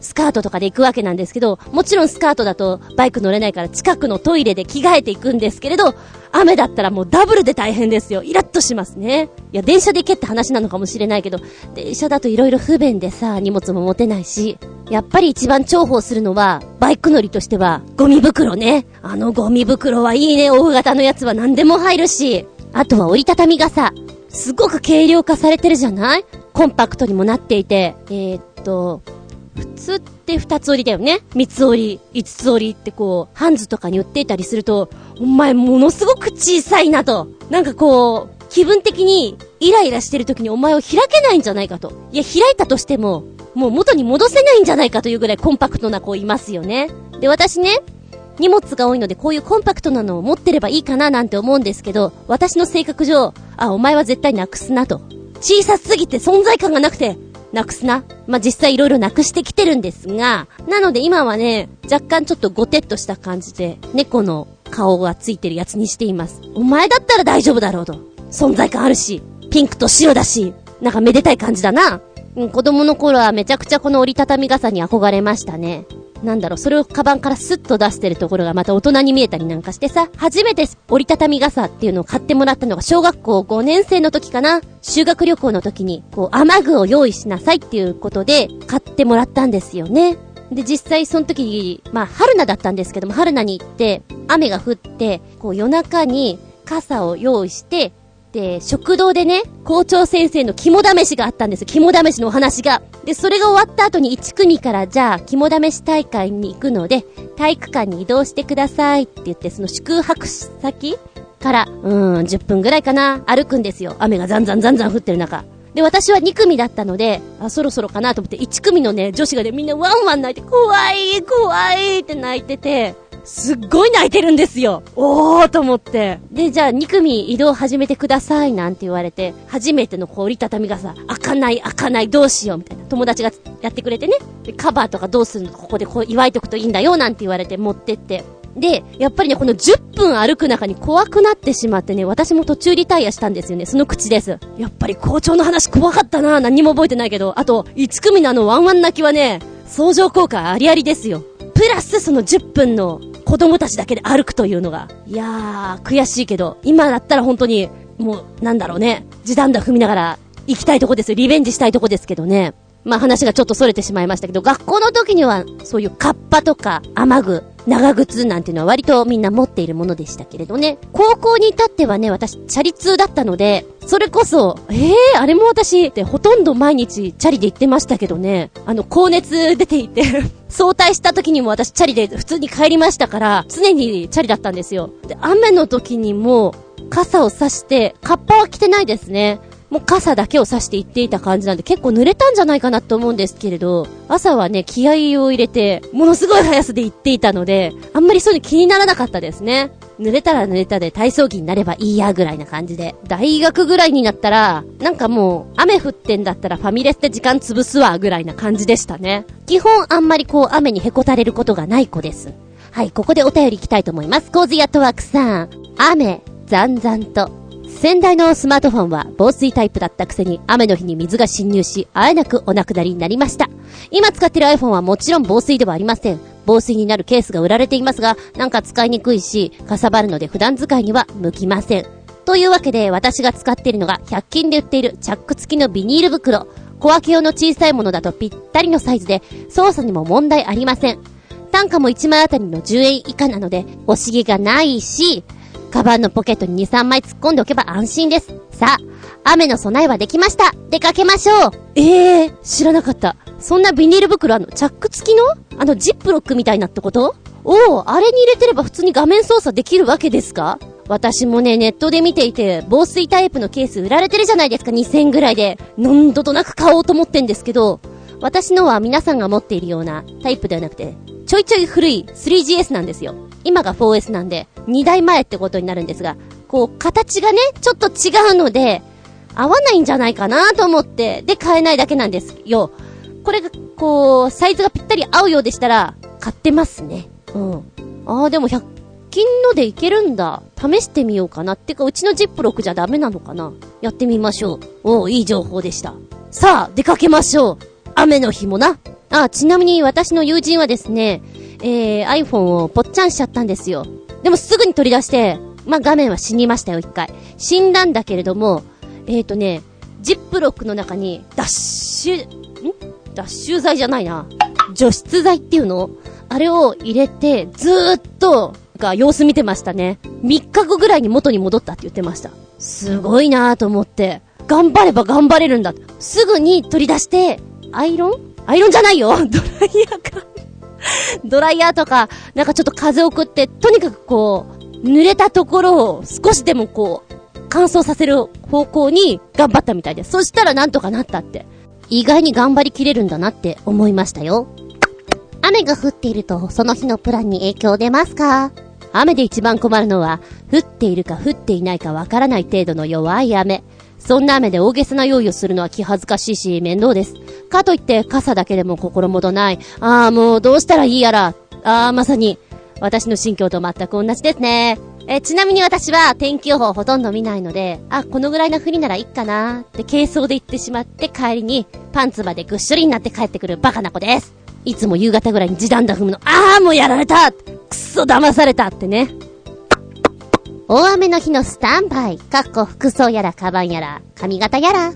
スカートとかで行くわけなんですけど、もちろんスカートだとバイク乗れないから近くのトイレで着替えていくんですけれど、雨だったらもうダブルで大変ですよ。イラッとしますね。いや、電車で行けって話なのかもしれないけど、電車だと色々不便でさ、荷物も持てないし、やっぱり一番重宝するのは、バイク乗りとしては、ゴミ袋ね。あのゴミ袋はいいね、大型のやつは何でも入るし、あとは折りたたみ傘。すごく軽量化されてるじゃない？コンパクトにもなっていて、えー、っと、普通って二つ折りだよね三つ折り、五つ折りってこう、ハンズとかに売っていたりすると、お前ものすごく小さいなと。なんかこう、気分的にイライラしてる時にお前を開けないんじゃないかと。いや、開いたとしても、もう元に戻せないんじゃないかというぐらいコンパクトな子いますよね。で、私ね、荷物が多いのでこういうコンパクトなのを持ってればいいかななんて思うんですけど、私の性格上、あ、お前は絶対なくすなと。小さすぎて存在感がなくて、なくすな。まあ、実際いろいろなくしてきてるんですが、なので今はね、若干ちょっとゴテッとした感じで、猫の顔がついてるやつにしています。お前だったら大丈夫だろうと。存在感あるし、ピンクと白だし、なんかめでたい感じだな。うん、子供の頃はめちゃくちゃこの折りたたみ傘に憧れましたね。なんだろう、それをカバンからスッと出してるところがまた大人に見えたりなんかしてさ、初めて折りたたみ傘っていうのを買ってもらったのが小学校5年生の時かな。修学旅行の時に、こう、雨具を用意しなさいっていうことで買ってもらったんですよね。で、実際その時、まあ、春菜だったんですけども、春菜に行って、雨が降って、こう夜中に傘を用意して、で、食堂でね、校長先生の肝試しがあったんです肝試しのお話が。で、それが終わった後に1組から、じゃあ、肝試し大会に行くので、体育館に移動してくださいって言って、その宿泊先から、うん、10分ぐらいかな、歩くんですよ。雨がザンザンザンザン降ってる中。で、私は2組だったので、あ、そろそろかなと思って、1組のね、女子がね、みんなワンワン泣いて、怖い、怖いって泣いてて、すっごい泣いてるんですよ。おーと思って。で、じゃあ2組移動始めてくださいなんて言われて、初めてのこう折りたたみがさ、開かない開かないどうしようみたいな。友達がやってくれてね。で、カバーとかどうするのここでこう祝いとくといいんだよなんて言われて持ってって。で、やっぱりね、この10分歩く中に怖くなってしまってね、私も途中リタイアしたんですよね。その口です。やっぱり校長の話怖かったな何も覚えてないけど、あと、1組のあのワンワン泣きはね、相乗効果ありありですよ。プラスその10分の子供たちだけで歩くというのが。いやー、悔しいけど、今だったら本当に、もう、なんだろうね。時短だ踏みながら、行きたいとこですよ。リベンジしたいとこですけどね。まあ話がちょっと逸れてしまいましたけど、学校の時には、そういうカッパとか、雨具、長靴なんていうのは割とみんな持っているものでしたけれどね。高校に至ってはね、私、チャリ通だったので、それこそ、ええー、あれも私ってほとんど毎日チャリで行ってましたけどね、あの、高熱出ていて <laughs> 早退した時にも私チャリで普通に帰りましたから、常にチャリだったんですよ。で、雨の時にも、傘を差して、カッパは着てないですね。もう傘だけを差して行っていた感じなんで結構濡れたんじゃないかなと思うんですけれど、朝はね、気合を入れて、ものすごい速さで行っていたので、あんまりそういうの気にならなかったですね。濡れたら濡れたで体操着になればいいやぐらいな感じで。大学ぐらいになったら、なんかもう、雨降ってんだったらファミレスで時間潰すわぐらいな感じでしたね。基本あんまりこう雨にへこたれることがない子です。はい、ここでお便り行きたいと思います。コーズヤットワークさん。雨、ざんざんと。先代のスマートフォンは防水タイプだったくせに雨の日に水が侵入し、あえなくお亡くなりになりました。今使ってる iPhone はもちろん防水ではありません。防水になるケースが売られていますが、なんか使いにくいし、かさばるので普段使いには向きません。というわけで私が使っているのが100均で売っているチャック付きのビニール袋。小分け用の小さいものだとぴったりのサイズで、操作にも問題ありません。単価も1枚あたりの10円以下なので、惜しげがないし、カバンのポケットに2、3枚突っ込んでおけば安心です。さあ、雨の備えはできました。出かけましょう。ええー、知らなかった。そんなビニール袋あの、チャック付きの？あの、ジップロックみたいなってこと？おお、あれに入れてれば普通に画面操作できるわけですか？私もね、ネットで見ていて、防水タイプのケース売られてるじゃないですか、2000ぐらいで。何度となく買おうと思ってんですけど、私のは皆さんが持っているようなタイプではなくて、ちょいちょい古い 3GS なんですよ。今が 4S なんで、2代前ってことになるんですが、こう、形がね、ちょっと違うので、合わないんじゃないかなと思って、で、買えないだけなんですよ。これが、こう、サイズがぴったり合うようでしたら、買ってますね。うん。ああ、でも100均のでいけるんだ。試してみようかな。ってか、うちのジップロックじゃダメなのかなやってみましょう。おお、いい情報でした。さあ、出かけましょう。雨の日もな。あ、ちなみに私の友人はですね、えー、iPhone をぽっちゃんしちゃったんですよ。でもすぐに取り出して、まあ、画面は死にましたよ、一回。死んだんだけれども、えーとね、ジップロックの中に、ダッシュ、ん？脱臭剤じゃないな。除湿剤っていうの？あれを入れて、ずーっと、が様子見てましたね。3日後ぐらいに元に戻ったって言ってました。すごいなぁと思って。頑張れば頑張れるんだ。すぐに取り出して、アイロン？アイロンじゃないよドライヤーか <laughs> ドライヤーとか、なんかちょっと風を送って、とにかくこう、濡れたところを少しでもこう、乾燥させる方向に頑張ったみたいです。そしたらなんとかなったって。意外に頑張りきれるんだなって思いましたよ。雨が降っていると、その日のプランに影響出ますか？雨で一番困るのは、降っているか降っていないかわからない程度の弱い雨。そんな雨で大げさな用意をするのは気恥ずかしいし面倒です。かといって傘だけでも心もとない。ああ、もうどうしたらいいやら。ああ、まさに、私の心境と全く同じですね。え、ちなみに私は天気予報ほとんど見ないので、あ、このぐらいの降りならいいかなって軽装で行ってしまって帰りにパンツまでぐっしょりになって帰ってくるバカな子です。いつも夕方ぐらいに時短だ踏むの、あーもうやられたくっそ騙されたってね。大雨の日のスタンバイ、かっこ服装やらカバンやら、髪型やら。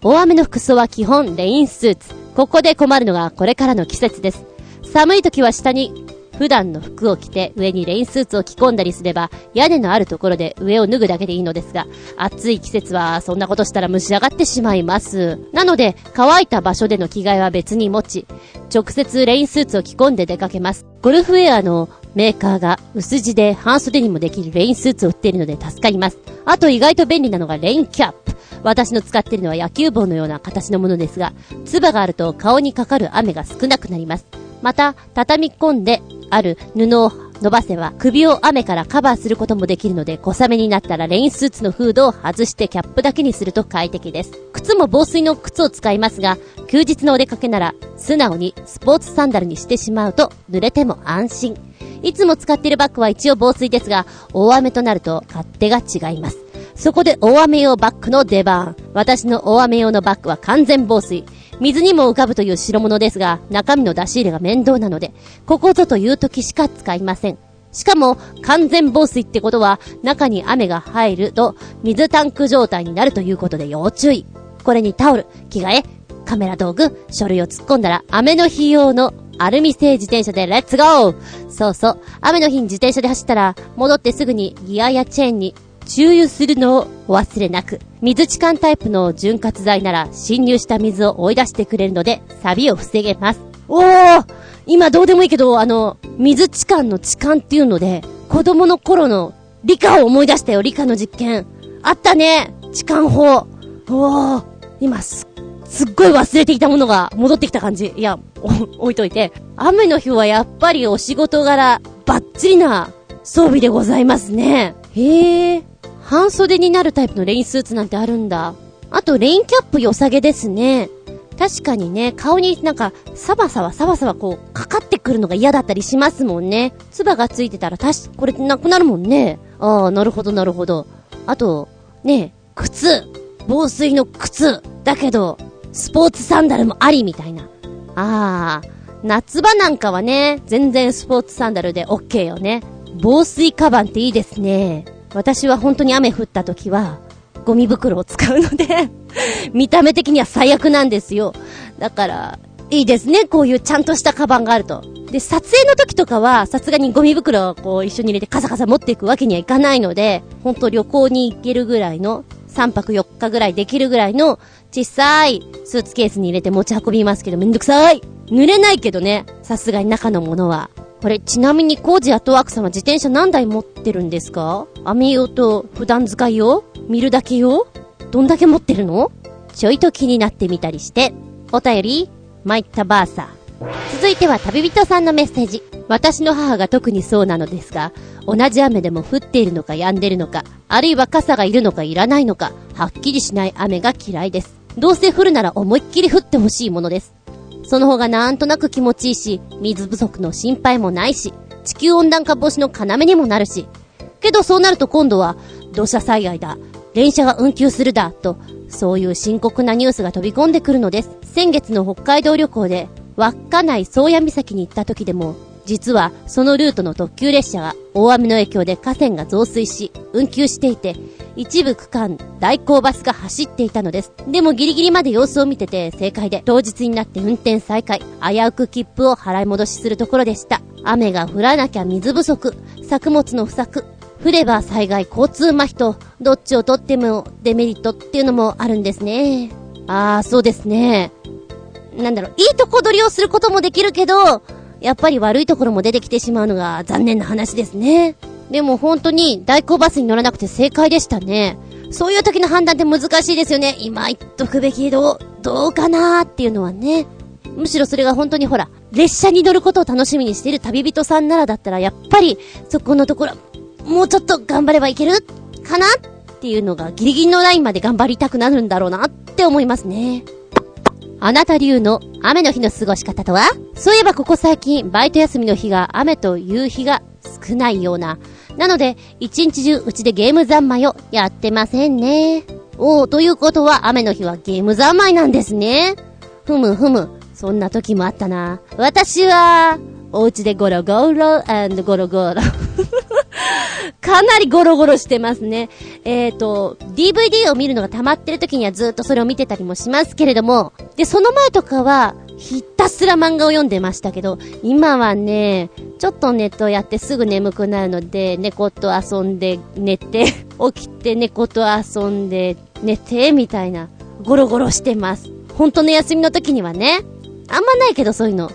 大雨の服装は基本レインスーツ。ここで困るのがこれからの季節です。寒い時は下に普段の服を着て上にレインスーツを着込んだりすれば屋根のあるところで上を脱ぐだけでいいのですが、暑い季節はそんなことしたら蒸し上がってしまいます。なので、乾いた場所での着替えは別に持ち、直接レインスーツを着込んで出かけます。ゴルフウェアのメーカーが薄地で半袖にもできるレインスーツを売っているので助かります。あと意外と便利なのがレインキャップ。私の使っているのは野球棒のような形のものですが、ツバがあると顔にかかる雨が少なくなります。また、畳み込んである布を伸ばせば首を雨からカバーすることもできるので小雨になったらレインスーツのフードを外してキャップだけにすると快適です。靴も防水の靴を使いますが、休日のお出かけなら素直にスポーツサンダルにしてしまうと濡れても安心。いつも使っているバッグは一応防水ですが、大雨となると勝手が違います。そこで大雨用バッグの出番。私の大雨用のバッグは完全防水。水にも浮かぶという代物ですが、中身の出し入れが面倒なので、ここぞという時しか使いません。しかも、完全防水ってことは、中に雨が入ると、水タンク状態になるということで要注意。これにタオル、着替え、カメラ道具、書類を突っ込んだら、雨の日用のアルミ製自転車でレッツゴーそうそう。雨の日に自転車で走ったら、戻ってすぐにギアやチェーンに注油するのをお忘れなく。水置換タイプの潤滑剤なら侵入した水を追い出してくれるので、錆を防げます。おー今どうでもいいけど、あの、水置換の置換っていうので、子供の頃の理科を思い出したよ、理科の実験。あったね置換法。おー今す、すっごい忘れていたものが戻ってきた感じ。いや、<laughs> 置いといて。雨の日はやっぱりお仕事柄、バッチリな装備でございますね。へえ。半袖になるタイプのレインスーツなんてあるんだ。あと、レインキャップ良さげですね。確かにね、顔になんか、サバサバサバサバこう、かかってくるのが嫌だったりしますもんね。唾がついてたら、たし、これなくなるもんね。ああ、なるほどなるほど。あと、ね、靴。防水の靴。だけど、スポーツサンダルもありみたいな。ああ、夏場なんかはね、全然スポーツサンダルで OK よね。防水カバンっていいですね。私は本当に雨降った時は、ゴミ袋を使うので <laughs> 見た目的には最悪なんですよ。だから、いいですね、こういうちゃんとしたカバンがあると。で、撮影の時とかは、さすがにゴミ袋をこう一緒に入れてカサカサ持っていくわけにはいかないので、本当旅行に行けるぐらいの、3泊4日ぐらいできるぐらいの、小さいスーツケースに入れて持ち運びますけどめんどくさい濡れないけどね、さすがに中のものは。これ、ちなみにコージアトワークさんは自転車何台持ってるんですか？雨用と普段使い用？見るだけ用？どんだけ持ってるの？ちょいと気になってみたりして。お便り、参ったバーサー。続いては旅人さんのメッセージ。私の母が特にそうなのですが、同じ雨でも降っているのか止んでるのか、あるいは傘がいるのかいらないのか、はっきりしない雨が嫌いです。どうせ降るなら思いっきり降ってほしいものです。その方がなんとなく気持ちいいし、水不足の心配もないし、地球温暖化防止の要にもなるし。けどそうなると今度は、土砂災害だ、電車が運休するだ、と、そういう深刻なニュースが飛び込んでくるのです。先月の北海道旅行で、稚内宗谷岬に行った時でも、実はそのルートの特急列車が大雨の影響で河川が増水し、運休していて、一部区間代行バスが走っていたのです。でもギリギリまで様子を見てて正解で、当日になって運転再開、危うく切符を払い戻しするところでした。雨が降らなきゃ水不足、作物の不作、降れば災害交通麻痺と、どっちをとってもデメリットっていうのもあるんですね。あー、そうですね。なんだろう、いいとこ取りをすることもできるけど、やっぱり悪いところも出てきてしまうのが残念な話ですね。でも本当に代行バスに乗らなくて正解でしたね。そういう時の判断って難しいですよね。今言っとくべきど、どうかなーっていうのはね。むしろそれが本当にほら、列車に乗ることを楽しみにしている旅人さんならだったら、やっぱり、そこのところ、もうちょっと頑張ればいけるかなっていうのがギリギリのラインまで頑張りたくなるんだろうなって思いますね。あなた流の雨の日の過ごし方とは？そういえばここ最近、バイト休みの日が雨という日が少ないような。なので、一日中うちでゲーム三昧をやってませんね。おー、ということは雨の日はゲーム三昧なんですね。ふむふむ。そんな時もあったな。私は、お家でゴロゴロゴロゴロ。かなりゴロゴロしてますね。えっ、ー、と、DVD を見るのが溜まってる時にはずっとそれを見てたりもしますけれども、で、その前とかは、ひたすら漫画を読んでましたけど、今はね、ちょっとネットやってすぐ眠くなるので、猫と遊んで寝て、<laughs> 起きて猫と遊んで寝て、みたいな、ゴロゴロしてます。本当の休みの時にはね、あんまないけどそういうの。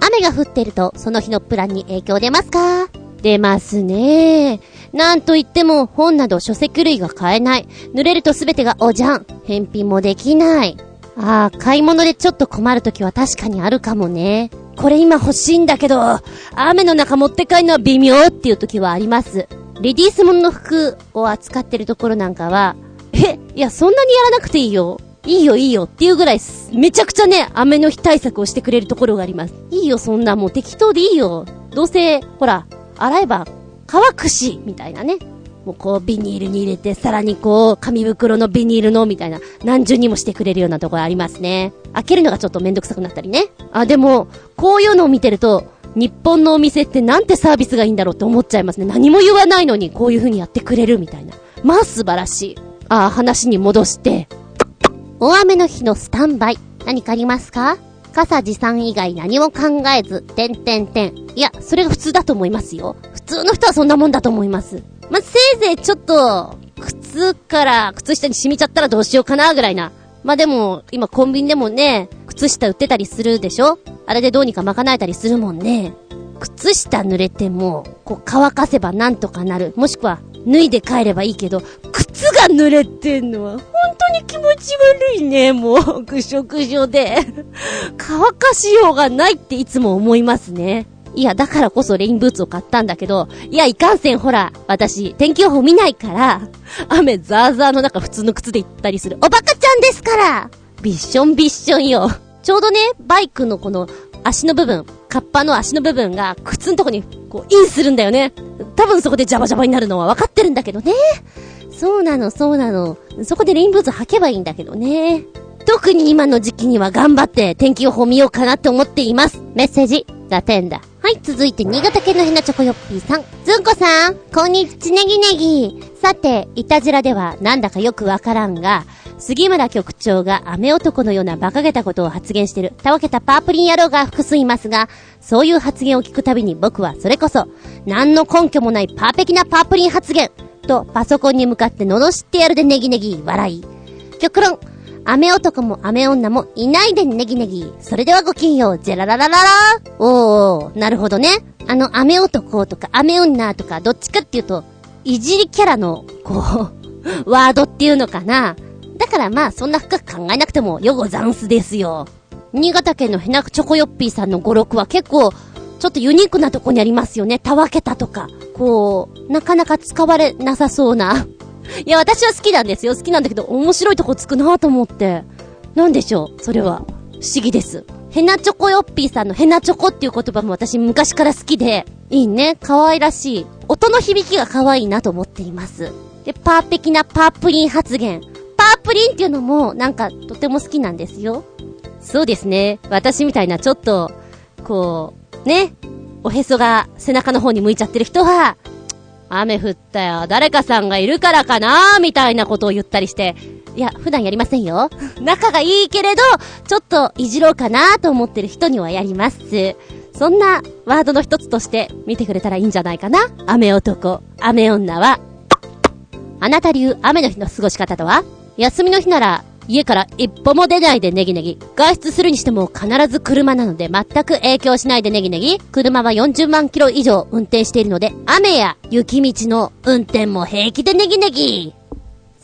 雨が降ってると、その日のプランに影響出ますか？出ますね。なんといっても本など書籍類が買えない。濡れるとすべてがおじゃん。返品もできない。ああ、買い物でちょっと困るときは確かにあるかもね。これ今欲しいんだけど、雨の中持って帰るのは微妙っていう時はあります。レディースものの服を扱ってるところなんかは、え、いや、そんなにやらなくていいよ。いいよいいよっていうぐらい、めちゃくちゃね、雨の日対策をしてくれるところがあります。いいよ、そんなもう適当でいいよ。どうせ、ほら、洗えば乾くし、みたいなね。もうこうビニールに入れて、さらにこう、紙袋のビニールの、みたいな、何重にもしてくれるようなところありますね。開けるのがちょっとめんどくさくなったりね。あ、でも、こういうのを見てると、日本のお店ってなんてサービスがいいんだろうって思っちゃいますね。何も言わないのにこういう風にやってくれるみたいな。まあ素晴らしい。あ、話に戻して。大雨の日のスタンバイ。何かありますか？傘持参以外何も考えず、てんてんてん。いや、それが普通だと思いますよ。普通の人はそんなもんだと思います。まあせいぜいちょっと、靴から靴下に染みちゃったらどうしようかな、ぐらいな。まあ、でも、今コンビニでもね、靴下売ってたりするでしょ？あれでどうにか賄えたりするもんね。靴下濡れても、こう乾かせばなんとかなる。もしくは、脱いで帰ればいいけど、靴が濡れてんのは、本当に気持ち悪いね、もう、ぐしょぐしょで。<laughs> 乾かしようがないっていつも思いますね。いや、だからこそレインブーツを買ったんだけど、いや、いかんせんほら、私、天気予報見ないから、雨ザーザーの中普通の靴で行ったりする。おバカちゃんですからビッションビッションよ。ちょうどね、バイクのこの足の部分、カッパの足の部分が靴のとこにこうインするんだよね。多分そこでジャバジャバになるのは分かってるんだけどね。そうなの、そうなの。そこでレインブーツ履けばいいんだけどね。特に今の時期には頑張って天気予報見ようかなって思っています。メッセージ、ザテンダ。はい、続いて新潟県のヘナチョコヨッピーさん。ずんこさん、こんにちねぎねぎ。さて、いたじらではなんだかよくわからんが、杉村局長が雨男のような馬鹿げたことを発言してる、たわけたパープリン野郎が複数いますが、そういう発言を聞くたびに僕はそれこそ、何の根拠もないパーペキなパープリン発言とパソコンに向かって罵ってやるでネギネギ笑い。極論、雨男も雨女もいないでネギネギ。それではごきんよう、ジェラララララおー、なるほどね。あの、雨男とか雨女とか、どっちかっていうと、いじりキャラの、こう、ワードっていうのかな。だからまあ、そんな深く考えなくてもよござんすですよ。新潟県のヘナクチョコヨッピーさんの語録は結構、ちょっとユニークなとこにありますよね。たわけたとか。こう、なかなか使われなさそうな。<laughs> いや、私は好きなんですよ。好きなんだけど、面白いとこつくなと思って。なんでしょう？それは。不思議です。ヘナチョコヨッピーさんのヘナチョコっていう言葉も私昔から好きで、いいね。可愛らしい。音の響きが可愛いなと思っています。で、パーペキなパープリン発言。ープリンっていうのも、なんか、とても好きなんですよ。そうですね。私みたいなちょっと、こう、ね、おへそが背中の方に向いちゃってる人は、雨降ったよ、誰かさんがいるからかなみたいなことを言ったりして、いや、普段やりませんよ。<laughs> 仲がいいけれど、ちょっといじろうかなと思ってる人にはやります。そんなワードの一つとして見てくれたらいいんじゃないかな雨男、雨女は。あなた流雨の日の過ごし方とは休みの日なら家から一歩も出ないでネギネギ。外出するにしても必ず車なので全く影響しないでネギネギ。車は40万キロ以上運転しているので、雨や雪道の運転も平気でネギネギ。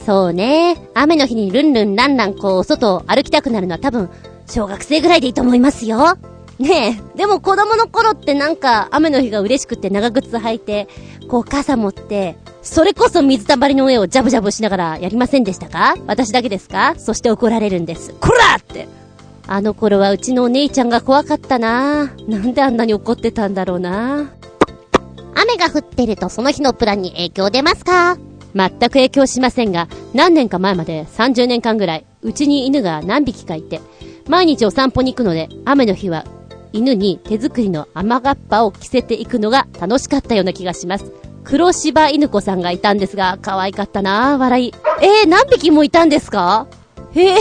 そうね。雨の日にルンルンランランこう外を歩きたくなるのは多分、小学生ぐらいでいいと思いますよ。ねえ、でも子供の頃ってなんか雨の日が嬉しくて長靴履いて、こう傘持って、それこそ水たまりの上をジャブジャブしながらやりませんでしたか？私だけですか？そして怒られるんです。こらって。あの頃はうちのお姉ちゃんが怖かったななんであんなに怒ってたんだろうな雨が降ってるとその日のプランに影響出ますか？全く影響しませんが、何年か前まで30年間ぐらい、うちに犬が何匹かいて、毎日お散歩に行くので、雨の日は犬に手作りの雨がっぱを着せていくのが楽しかったような気がします。黒柴犬子さんがいたんですが、可愛かったな、笑い。えー、何匹もいたんですか？へえ、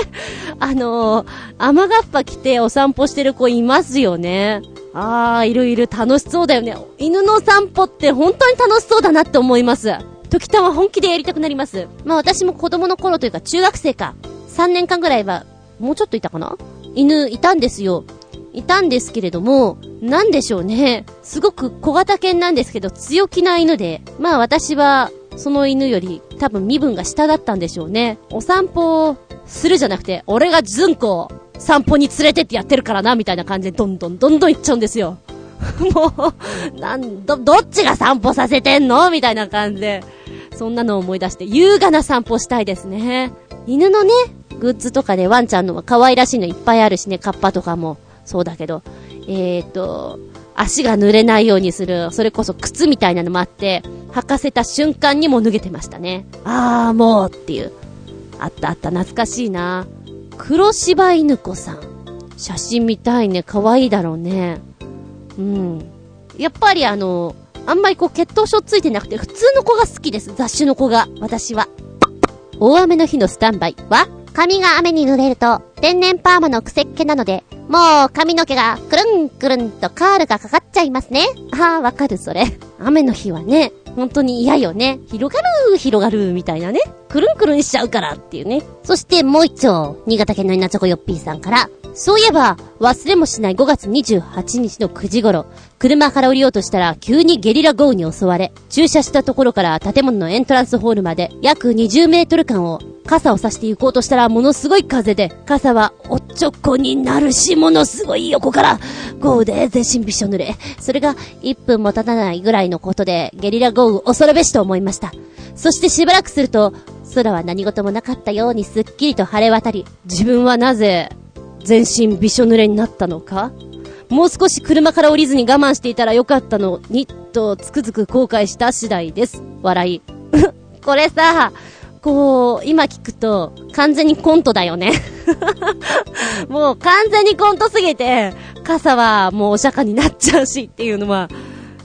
<laughs> あのー、雨がっぱ着てお散歩してる子いますよね。あー、いるいる楽しそうだよね。犬の散歩って本当に楽しそうだなって思います。時たま本気でやりたくなります。まあ私も子供の頃というか中学生か。3年間ぐらいは、もうちょっといたかな？犬いたんですよ。いたんですけれども、なんでしょうね。すごく小型犬なんですけど、強気な犬で、まあ私は、その犬より多分身分が下だったんでしょうね。お散歩するじゃなくて、俺がずんこ散歩に連れてってやってるからな、みたいな感じでどんどんどんどん行っちゃうんですよ。<laughs> もう、なん、ど、どっちが散歩させてんの？みたいな感じで。そんなのを思い出して、優雅な散歩したいですね。犬のね、グッズとかでワンちゃんのは可愛らしいのいっぱいあるしね、カッパとかも。そうだけど、えーと、足が濡れないようにする、それこそ靴みたいなのもあって、履かせた瞬間にも脱げてましたね。あーもうっていう。あったあった、懐かしいな。黒柴犬子さん。写真見たいね。可愛いだろうね。うん。やっぱりあの、あんまりこう血統書ついてなくて普通の子が好きです。雑種の子が。私は。大雨の日のスタンバイは？髪が雨に濡れると天然パーマの癖っ気なのでもう髪の毛がくるんくるんとカールがかかっちゃいますね。ああ、わかるそれ。雨の日はね、本当に嫌よね。広がる広がるみたいなね。くるんくるんしちゃうからっていうね。そしてもう一丁、新潟県の稲チョコヨッピーさんから、そういえば、忘れもしない5月28日の9時頃、車から降りようとしたら急にゲリラ豪雨に襲われ、駐車したところから建物のエントランスホールまで約20メートル間を傘を差して行こうとしたらものすごい風で、傘はおっちょこになるし、ものすごい横から豪雨で全身びしょ濡れ。それが1分も経たないぐらいのことでゲリラ豪雨恐るべしと思いました。そしてしばらくすると、空は何事もなかったようにすっきりと晴れ渡り、自分はなぜ全身びしょ濡れになったのか？もう少し車から降りずに我慢していたらよかったのに、とつくづく後悔した次第です。笑い。<laughs> これさ、こう、今聞くと、完全にコントだよね <laughs> もう完全にコントすぎて、傘はもうお釈迦になっちゃうしっていうのは、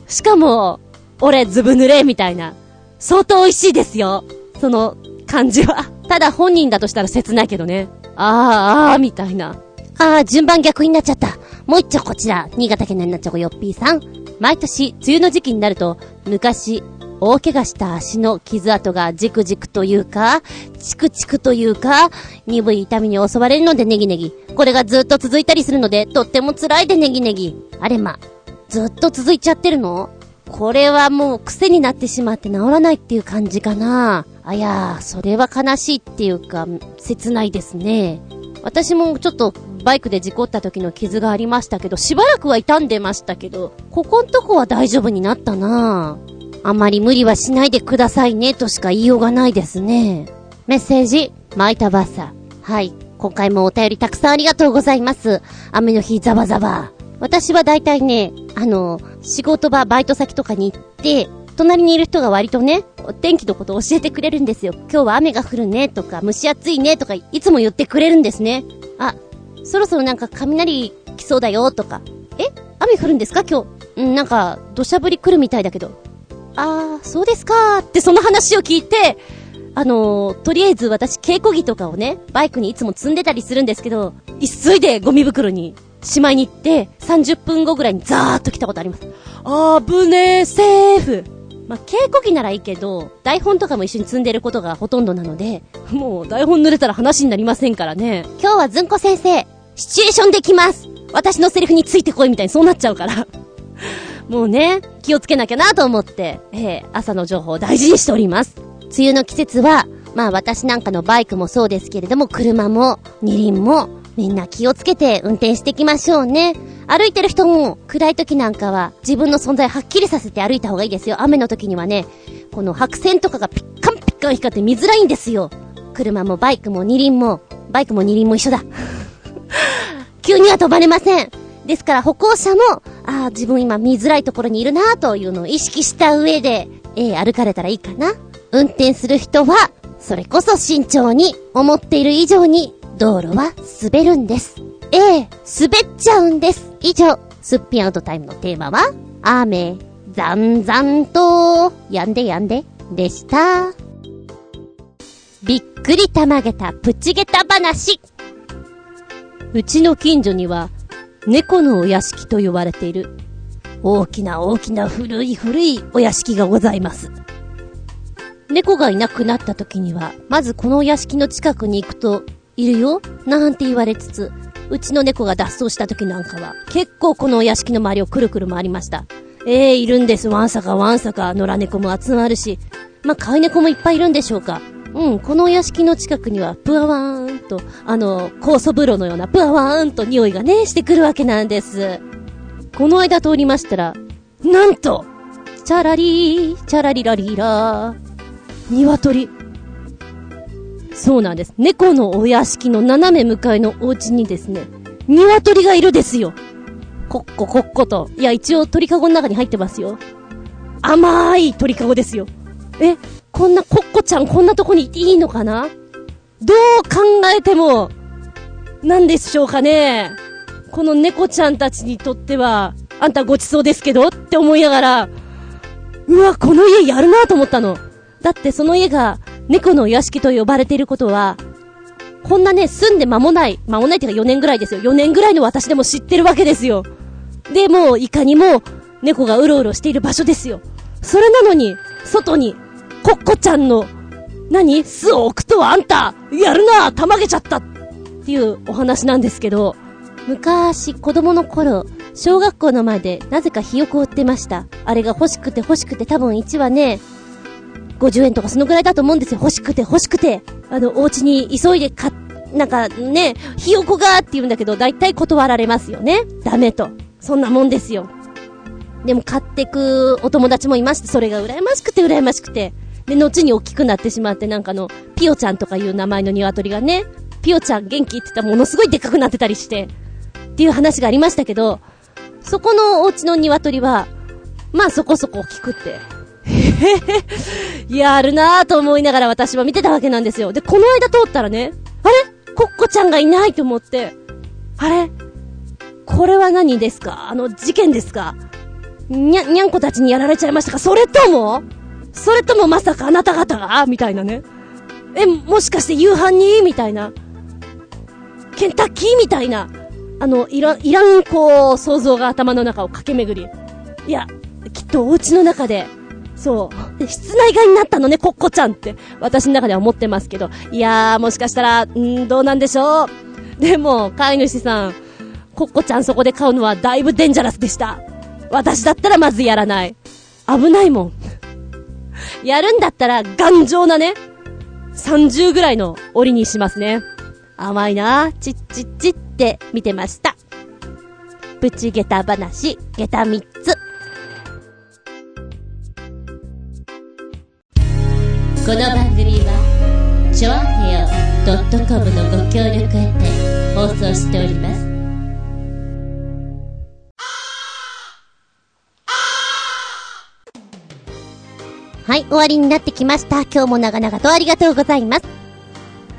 しかも、俺ずぶ濡れみたいな。相当美味しいですよ。その感じは。ただ本人だとしたら切ないけどね。あーあーみたいな。ああ、順番逆になっちゃった。もう一丁こちら、新潟県のなっちゃこよっぴーさん。毎年、梅雨の時期になると、昔、大怪我した足の傷跡がじくじくというか、チクチクというか、鈍い痛みに襲われるのでネギネギ。これがずっと続いたりするので、とっても辛いでネギネギ。あれま、ずっと続いちゃってるの？これはもう癖になってしまって治らないっていう感じかな。あやー、それは悲しいっていうか、切ないですね。私もちょっとバイクで事故った時の傷がありましたけど、しばらくは傷んでましたけど、ここんとこは大丈夫になったなあまり無理はしないでくださいねとしか言いようがないですね。メッセージ、マイタバサ。はい。今回もお便りたくさんありがとうございます。雨の日ザバザバ。私は大体ね、あの、仕事場、バイト先とかに行って、隣にいる人が割とね、お天気のことを教えてくれるんですよ。今日は雨が降るねとか、蒸し暑いねとか、いつも言ってくれるんですね。あ、そろそろなんか雷来そうだよとか、え雨降るんですか今日？うん、なんか、土砂降り来るみたいだけど。あー、そうですかーってその話を聞いて、あのー、とりあえず私、稽古着とかをね、バイクにいつも積んでたりするんですけど、急いでゴミ袋にしまいに行って、30分後ぐらいにザーッと来たことあります。あぶねー、セーフ。まあ、稽古着ならいいけど、台本とかも一緒に積んでることがほとんどなので、<laughs> もう台本濡れたら話になりませんからね。今日はずんこ先生、シチュエーションできます私のセリフについてこいみたいにそうなっちゃうから <laughs> もうね、気をつけなきゃなと思って、えー、朝の情報を大事にしております。梅雨の季節は、まあ私なんかのバイクもそうですけれども、車も、二輪も、みんな気をつけて運転していきましょうね。歩いてる人も暗い時なんかは自分の存在はっきりさせて歩いた方がいいですよ。雨の時にはね、この白線とかがピッカンピッカン光って見づらいんですよ。車もバイクも二輪も、バイクも二輪も一緒だ。<laughs> 急には飛ばれません。ですから歩行者も、ああ、自分今見づらいところにいるなというのを意識した上で、えー、歩かれたらいいかな。運転する人は、それこそ慎重に、思っている以上に、道路は滑るんです。ええ、滑っちゃうんです。以上、すっぴんアウトタイムのテーマは、雨、ざんざんと、やんでやんで、でした。びっくりたまげたプチゲタ話。うちの近所には、猫のお屋敷と呼ばれている、大きな大きな古い古いお屋敷がございます。猫がいなくなった時には、まずこのお屋敷の近くに行くと、いるよなんて言われつつ、うちの猫が脱走した時なんかは、結構このお屋敷の周りをくるくる回りました。ええー、いるんです。ワンサかワンサか、野良猫も集まるし、まあ、飼い猫もいっぱいいるんでしょうか。うん、このお屋敷の近くには、ぷわわーんと、あの、酵素風呂のようなぷわわーんと匂いがね、してくるわけなんです。この間通りましたら、なんと、チャラリー、チャラリラリーラー、鶏。そうなんです。猫のお屋敷の斜め向かいのお家にですね、鶏がいるですよ。こっここっこと。いや、一応鳥かごの中に入ってますよ。甘い鳥かごですよ。え、こんなコッコちゃんこんなとこにいていいのかな？どう考えても、なんでしょうかね。この猫ちゃんたちにとっては、あんたごちそうですけど？って思いながら、うわ、この家やるなと思ったの。だってその家が猫の屋敷と呼ばれていることは、こんなね、住んで間もない、間もないっていうか4年ぐらいですよ。4年ぐらいの私でも知ってるわけですよ。で、もういかにも猫がうろうろしている場所ですよ。それなのに、外にコッコちゃんの、何？巣を置くとはあんたやるなたまげちゃったっていうお話なんですけど、昔、子供の頃、小学校の前でなぜかひよこを売ってました。あれが欲しくて欲しくて多分1話ね、50円とかそのぐらいだと思うんですよ。欲しくて欲しくて。あの、お家に急いで買っ、なんかね、ひよこがって言うんだけど、だいたい断られますよね。ダメと。そんなもんですよ。でも買ってくお友達もいまして、それが羨ましくて羨ましくて。で、後に大きくなってしまって、なんかの、ピオちゃんとかいう名前の鶏がね、ピオちゃん元気って言ったらものすごいでっかくなってたりして、っていう話がありましたけど、そこのお家の鶏は、まあそこそこ大きくて、<laughs> やるなぁと思いながら私は見てたわけなんですよ。で、この間通ったらね、あれ？コッコちゃんがいないと思って、あれ？これは何ですか？あの、事件ですか？にゃ、にゃんこたちにやられちゃいましたか？それとも？それともまさかあなた方が？みたいなね。え、もしかして夕飯に？みたいな。ケンタッキー？みたいな。あの、いら、いらん、こう、想像が頭の中を駆け巡り。いや、きっとお家の中で、そう。室内外になったのね、コッコちゃんって。私の中では思ってますけど。いやー、もしかしたら、んどうなんでしょう。でも、飼い主さん、コッコちゃんそこで飼うのはだいぶデンジャラスでした。私だったらまずやらない。危ないもん。やるんだったら頑丈なね、30ぐらいの檻にしますね。甘いなちっちっちって見てました。プチゲタ話、ゲタ3つ。この番組は、ちょあへよ .com のご協力へて放送しております。はい、終わりになってきました。今日も長々とありがとうございます。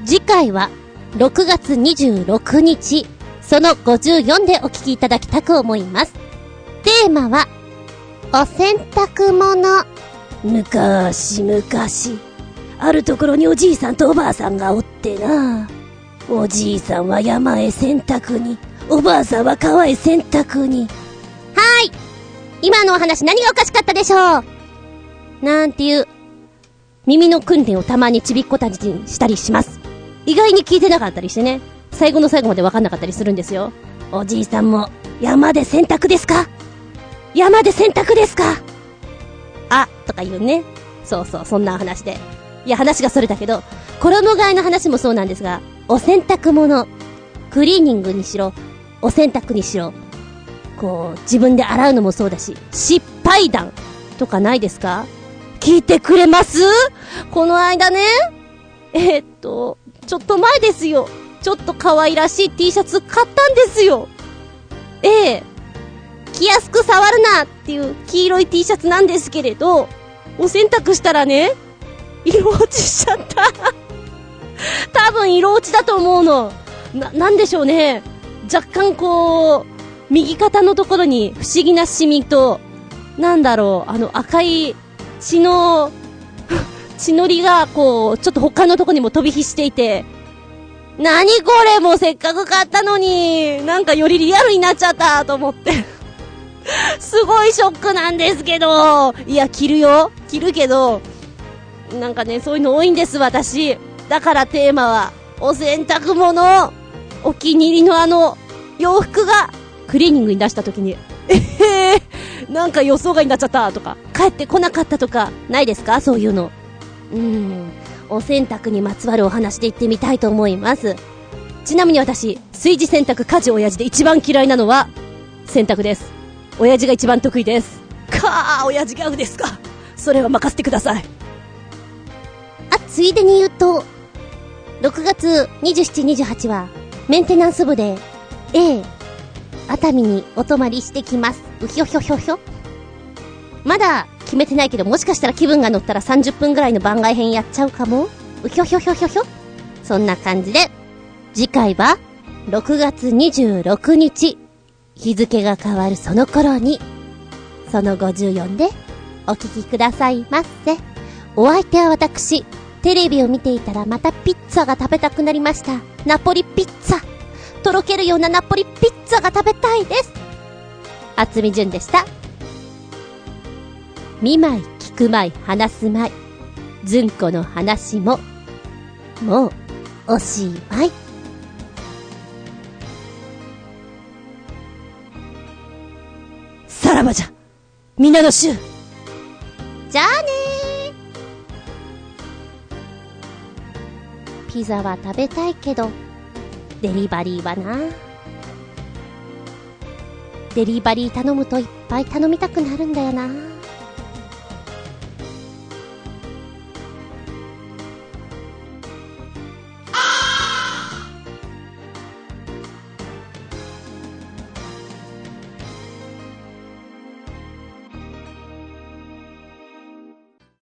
次回は、6月26日、その54でお聞きいただきたく思います。テーマは、お洗濯物。昔々、あるところにおじいさんとおばあさんがおってな。おじいさんは山へ洗濯に、おばあさんは川へ洗濯に。はーい。今のお話何がおかしかったでしょう？なんていう、耳の訓練をたまにちびっこたちにしたりします。意外に聞いてなかったりしてね。最後の最後までわかんなかったりするんですよ。おじいさんも山で洗濯ですか？山で洗濯ですか？あ、とか言うね。そうそう、そんな話で。いや、話がそれだけど、衣替えの話もそうなんですが、お洗濯物、クリーニングにしろ、お洗濯にしろ、こう、自分で洗うのもそうだし、失敗談とかないですか？聞いてくれます？この間ね、えーっと、ちょっと前ですよ。ちょっと可愛らしい T シャツ買ったんですよ。ええ着やすく触るなっていう黄色い T シャツなんですけれど、お洗濯したらね、色落ちしちゃった。多分色落ちだと思うの。な、なんでしょうね。若干こう、右肩のところに不思議なシミと、なんだろう、あの赤い血の、<laughs> 血のりがこう、ちょっと他のとこにも飛び火していて、何これもうせっかく買ったのに、なんかよりリアルになっちゃったと思って。すごいショックなんですけど、いや、着るよ。着るけど、なんかね、そういうの多いんです、私。だからテーマは、お洗濯物、お気に入りのあの、洋服が、クリーニングに出した時に、えへー、なんか予想外になっちゃったとか、帰ってこなかったとか、ないですか？そういうの。うーん、お洗濯にまつわるお話で言ってみたいと思います。ちなみに私、炊事洗濯家事親父で一番嫌いなのは、洗濯です。親父が一番得意です。かー、親父ギャグですか？それは任せてください。ついでに言うと、6月27、28は、メンテナンス部で、A、熱海にお泊まりしてきます。うひょひょひょひょ。まだ決めてないけど、もしかしたら気分が乗ったら30分ぐらいの番外編やっちゃうかもうひょひょひょひょひょ。そんな感じで、次回は、6月26日、日付が変わるその頃に、その54で、お聞きくださいませ。お相手は私、テレビを見ていたらまたピッツァが食べたくなりました。ナポリピッツァ。とろけるようなナポリピッツァが食べたいです。厚み純でした。見舞い、聞く舞い、話す舞い。ずんこの話も、もう、おしまい。さらばじゃ皆の衆じゃあねー。ピザは食べたいけど、デリバリーはな。デリバリー頼むといっぱい頼みたくなるんだよな。